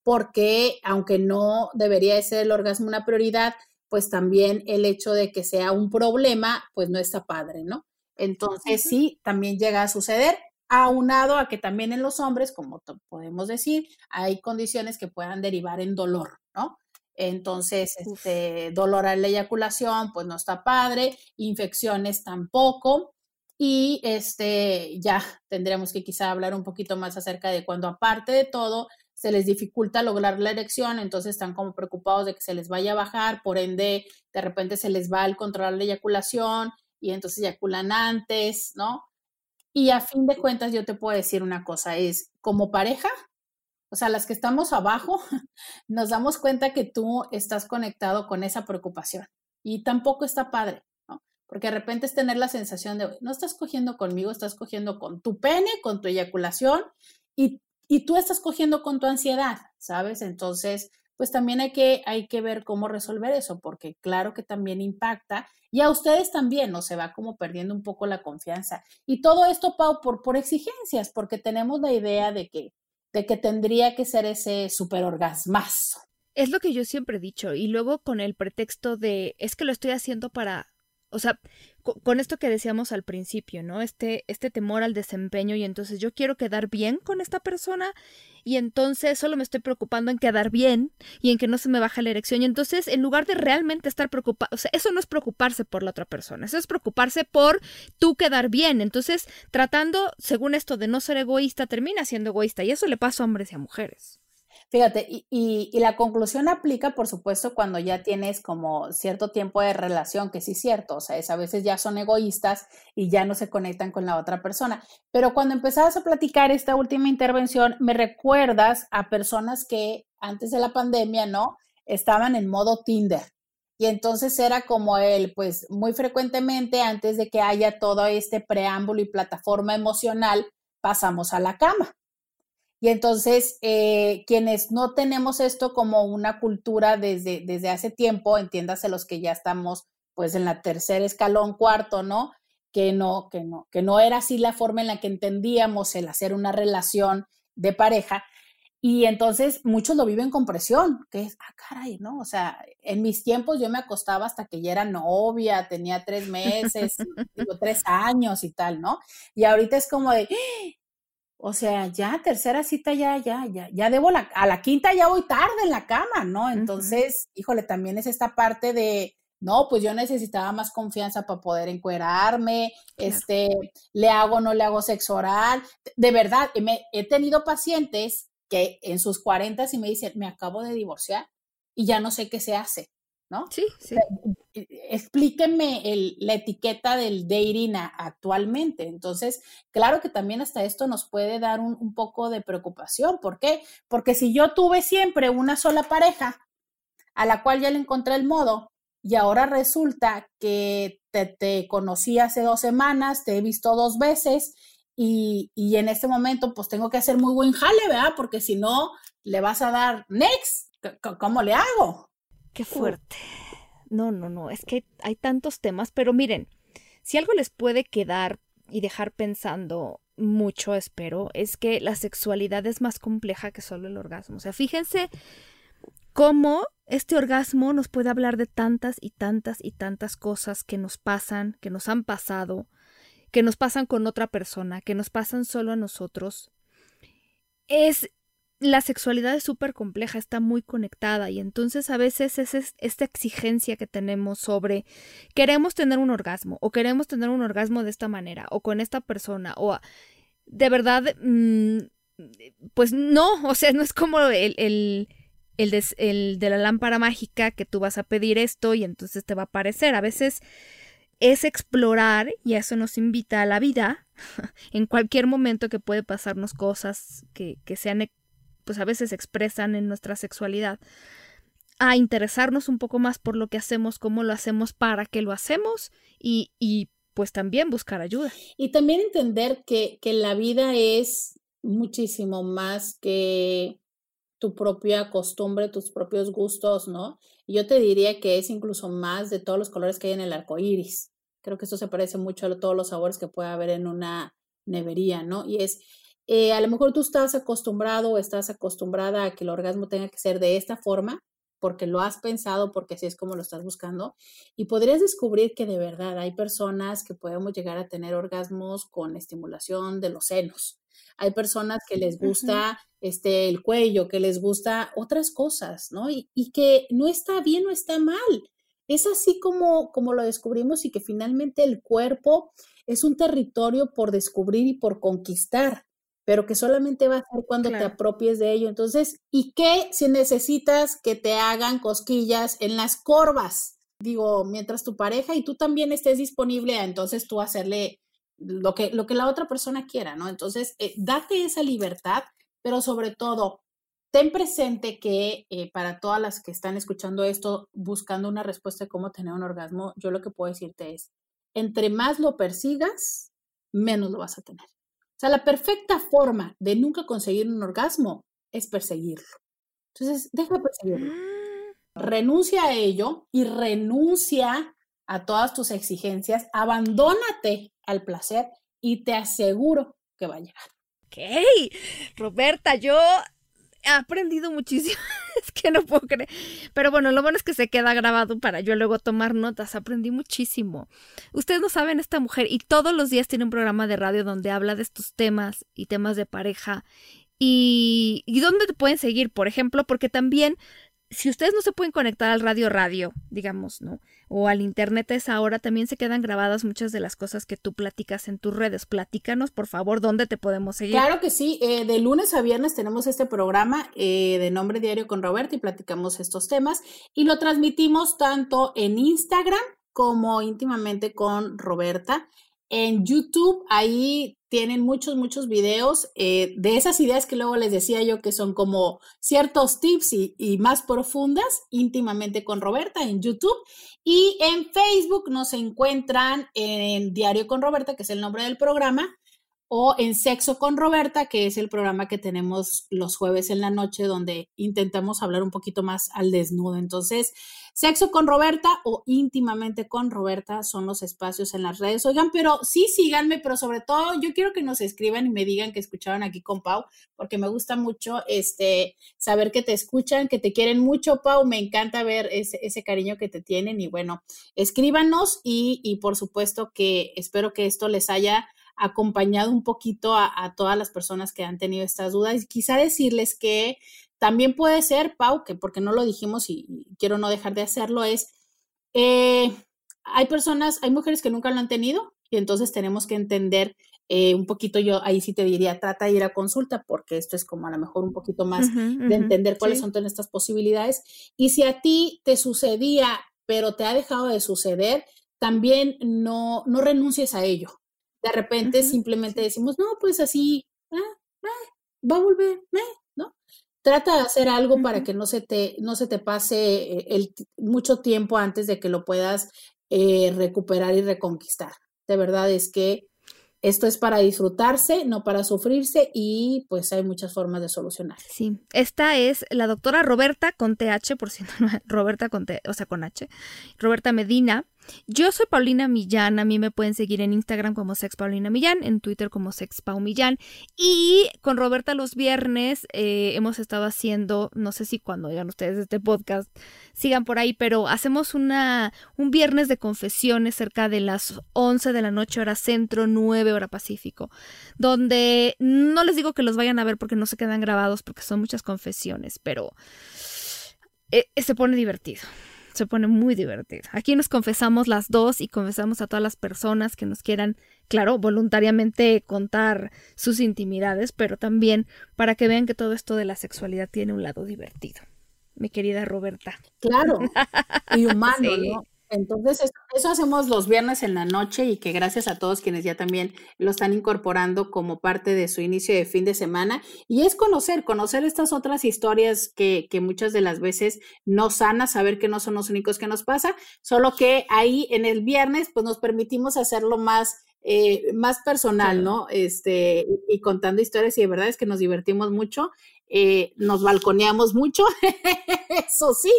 porque aunque no debería ser el orgasmo una prioridad, pues también el hecho de que sea un problema, pues no está padre, ¿no? Entonces sí, también llega a suceder, aunado a que también en los hombres, como podemos decir, hay condiciones que puedan derivar en dolor, ¿no? Entonces, este, dolor a la eyaculación, pues no está padre, infecciones tampoco. Y este, ya tendremos que quizá hablar un poquito más acerca de cuando aparte de todo se les dificulta lograr la erección, entonces están como preocupados de que se les vaya a bajar, por ende, de repente se les va el controlar la eyaculación y entonces eyaculan antes, ¿no? Y a fin de cuentas, yo te puedo decir una cosa, es como pareja, o sea, las que estamos abajo, nos damos cuenta que tú estás conectado con esa preocupación y tampoco está padre, ¿no? Porque de repente es tener la sensación de, no estás cogiendo conmigo, estás cogiendo con tu pene, con tu eyaculación y, y tú estás cogiendo con tu ansiedad, ¿sabes? Entonces, pues también hay que, hay que ver cómo resolver eso, porque claro que también impacta y a ustedes también, ¿no? Se va como perdiendo un poco la confianza. Y todo esto, Pau, por, por exigencias, porque tenemos la idea de que, de que tendría que ser ese superorgasmazo. Es lo que yo siempre he dicho, y luego con el pretexto de, es que lo estoy haciendo para o sea, con esto que decíamos al principio, ¿no? Este, este temor al desempeño y entonces yo quiero quedar bien con esta persona y entonces solo me estoy preocupando en quedar bien y en que no se me baje la erección y entonces en lugar de realmente estar preocupado, o sea, eso no es preocuparse por la otra persona, eso es preocuparse por tú quedar bien, entonces tratando, según esto de no ser egoísta, termina siendo egoísta y eso le pasa a hombres y a mujeres. Fíjate, y, y, la conclusión aplica, por supuesto, cuando ya tienes como cierto tiempo de relación, que sí es cierto, o sea, es, a veces ya son egoístas y ya no se conectan con la otra persona. Pero cuando empezabas a platicar esta última intervención, me recuerdas a personas que antes de la pandemia, ¿no? Estaban en modo Tinder. Y entonces era como él, pues muy frecuentemente antes de que haya todo este preámbulo y plataforma emocional, pasamos a la cama. Y entonces, eh, quienes no tenemos esto como una cultura desde, desde hace tiempo, entiéndase los que ya estamos pues en la tercer escalón, cuarto, ¿no? Que no, que no, que no era así la forma en la que entendíamos el hacer una relación de pareja. Y entonces muchos lo viven con presión, que es, ah, caray, ¿no? O sea, en mis tiempos yo me acostaba hasta que ya era novia, tenía tres meses, digo, tres años y tal, ¿no? Y ahorita es como de, o sea, ya tercera cita, ya, ya, ya, ya debo la, a la quinta ya voy tarde en la cama, ¿no? Entonces, híjole, también es esta parte de, no, pues yo necesitaba más confianza para poder encuerarme, este, le hago, no le hago sexo oral. De verdad, me, he tenido pacientes que en sus cuarentas y me dicen, me acabo de divorciar y ya no sé qué se hace. ¿No? Sí, sí. Explíquenme la etiqueta del dating actualmente. Entonces, claro que también hasta esto nos puede dar un, poco de preocupación. ¿Por qué? Porque si yo tuve siempre una sola pareja a la cual ya le encontré el modo y ahora resulta que te, conocí hace dos semanas, te he visto dos veces y, y, en este momento pues tengo que hacer muy buen jale, ¿verdad? Porque si no, le vas a dar next. ¿Cómo le hago? Qué fuerte. No, no, no, es que hay tantos temas, pero miren, si algo les puede quedar y dejar pensando mucho, espero, es que la sexualidad es más compleja que solo el orgasmo. O sea, fíjense cómo este orgasmo nos puede hablar de tantas y tantas y tantas cosas que nos pasan, que nos han pasado, que nos pasan con otra persona, que nos pasan solo a nosotros. Es la sexualidad es súper compleja, está muy conectada y entonces a veces es esta exigencia que tenemos sobre queremos tener un orgasmo o queremos tener un orgasmo de esta manera o con esta persona o de verdad, mm, pues no, o sea, no es como el, el, el de la lámpara mágica que tú vas a pedir esto y entonces te va a aparecer. A veces es explorar y eso nos invita a la vida en cualquier momento que puede pasarnos cosas que, que sean pues a veces expresan en nuestra sexualidad, a interesarnos un poco más por lo que hacemos, cómo lo hacemos, para qué lo hacemos y, y pues también buscar ayuda. Y también entender que, que la vida es muchísimo más que tu propia costumbre, tus propios gustos, ¿no? Yo te diría que es incluso más de todos los colores que hay en el arco iris. Creo que esto se parece mucho a todos los sabores que puede haber en una nevería, ¿no? Y es, eh, a lo mejor tú estás acostumbrado o estás acostumbrada a que el orgasmo tenga que ser de esta forma, porque lo has pensado, porque así es como lo estás buscando, y podrías descubrir que de verdad hay personas que podemos llegar a tener orgasmos con estimulación de los senos. Hay personas que les gusta este, el cuello, que les gusta otras cosas, ¿no? Y, y, que no está bien o está mal. Es así como, como lo descubrimos y que finalmente el cuerpo es un territorio por descubrir y por conquistar pero que solamente va a ser cuando te apropies de ello. Entonces, ¿y qué si necesitas que te hagan cosquillas en las corvas? Digo, mientras tu pareja y tú también estés disponible, entonces tú hacerle lo que, lo que la otra persona quiera, ¿no? Entonces, eh, date esa libertad, pero sobre todo, ten presente que eh, para todas las que están escuchando esto, buscando una respuesta de cómo tener un orgasmo, yo lo que puedo decirte es, entre más lo persigas, menos lo vas a tener. O sea, la perfecta forma de nunca conseguir un orgasmo es perseguirlo. Entonces, deja de perseguirlo. Ah. Renuncia a ello y renuncia a todas tus exigencias. Abandónate al placer y te aseguro que va a llegar. Ok, Roberta, yo he aprendido muchísimo. es que no puedo creer. Pero bueno, lo bueno es que se queda grabado para yo luego tomar notas. Aprendí muchísimo. Ustedes no saben, esta mujer y todos los días tiene un programa de radio donde habla de estos temas y temas de pareja. Y, y dónde te pueden seguir, por ejemplo, porque también si ustedes no se pueden conectar al radio radio, digamos, ¿no? O al internet a esa hora, también se quedan grabadas muchas de las cosas que tú platicas en tus redes. Platícanos, por favor, dónde te podemos seguir. Claro que sí, eh, de lunes a viernes tenemos este programa eh, de Nombre Diario con Roberta y platicamos estos temas y lo transmitimos tanto en Instagram como íntimamente con Roberta. En YouTube, ahí tienen muchos, muchos videos eh, de esas ideas que luego les decía yo que son como ciertos tips y, más profundas, íntimamente con Roberta en YouTube. Y en Facebook nos encuentran en Diario con Roberta, que es el nombre del programa, o en Sexo con Roberta, que es el programa que tenemos los jueves en la noche, donde intentamos hablar un poquito más al desnudo. Entonces, Sexo con Roberta o íntimamente con Roberta son los espacios en las redes. Oigan, pero sí síganme, pero sobre todo yo quiero que nos escriban y me digan que escucharon aquí con Pau, porque me gusta mucho este saber que te escuchan, que te quieren mucho, Pau. Me encanta ver ese, ese cariño que te tienen y bueno, escríbanos y, y por supuesto que espero que esto les haya acompañado un poquito a, a, todas las personas que han tenido estas dudas y quizá decirles que también puede ser, Pau, que porque no lo dijimos y, quiero no dejar de hacerlo, es, eh, hay personas, hay mujeres que nunca lo han tenido y entonces tenemos que entender eh, un poquito, yo ahí sí te diría, trata de ir a consulta porque esto es como a lo mejor un poquito más de entender cuáles son todas estas posibilidades. Y si a ti te sucedía, pero te ha dejado de suceder, también no, no renuncies a ello. De repente simplemente decimos, no, pues así, ah, ah, va a volver, eh, trata de hacer algo para que no se te, no se te pase eh, el, mucho tiempo antes de que lo puedas eh, recuperar y reconquistar. De verdad es que esto es para disfrutarse, no para sufrirse y pues hay muchas formas de solucionar. Sí, esta es la doctora Roberta con TH, por si no, Roberta con T, o sea, con H, Roberta Medina. Yo soy Paulina Millán, a mí me pueden seguir en Instagram como Sex Paulina Millán, en Twitter como Sex Pau Millán y con Roberta los viernes eh, hemos estado haciendo, no sé si cuando oigan ustedes este podcast sigan por ahí, pero hacemos una, un viernes de confesiones cerca de las 11 de la noche hora centro, 9 hora pacífico, donde no les digo que los vayan a ver porque no se quedan grabados porque son muchas confesiones, pero eh, se pone divertido se pone muy divertido. Aquí nos confesamos las dos y confesamos a todas las personas que nos quieran, claro, voluntariamente contar sus intimidades, pero también para que vean que todo esto de la sexualidad tiene un lado divertido. Mi querida Roberta. Claro, y humano, ¿no? Entonces, eso, hacemos los viernes en la noche y que gracias a todos quienes ya también lo están incorporando como parte de su inicio de fin de semana. Y es conocer, conocer estas otras historias que, que muchas de las veces no sana, saber que no son los únicos que nos pasa, solo que ahí en el viernes pues nos permitimos hacerlo más eh, más personal, ¿no? Este, y, contando historias, y de verdad es que nos divertimos mucho, eh, nos balconeamos mucho, eso sí,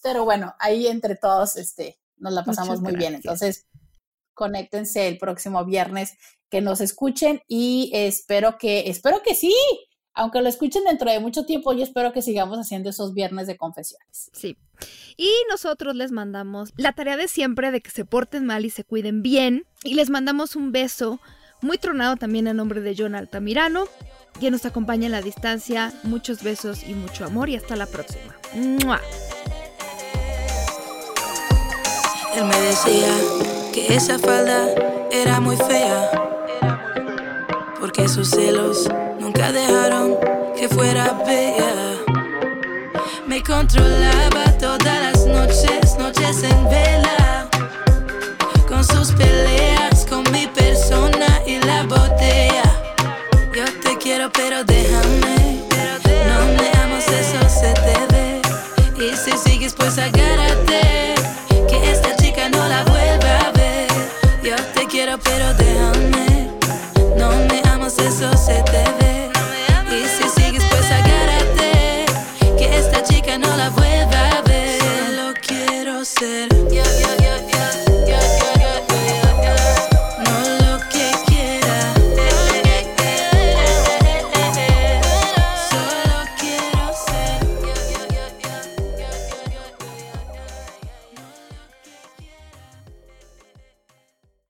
pero bueno, ahí entre todos, este, nos la pasamos muy bien. Entonces, conéctense el próximo viernes que nos escuchen y espero que, espero que sí, aunque lo escuchen dentro de mucho tiempo, yo espero que sigamos haciendo esos viernes de confesiones. Sí. Y nosotros les mandamos la tarea de siempre de que se porten mal y se cuiden bien. Y les mandamos un beso muy tronado también a nombre de John Altamirano, quien nos acompaña en la distancia. Muchos besos y mucho amor y hasta la próxima. Él me decía que esa falda era muy fea, porque sus celos nunca dejaron que fuera bella. Me controlaba todas las noches, noches en vela, con sus peleas, con mi persona y la botella. Yo te quiero, pero déjame, no neamos eso se te ve. Y si sigues, pues agárrate. said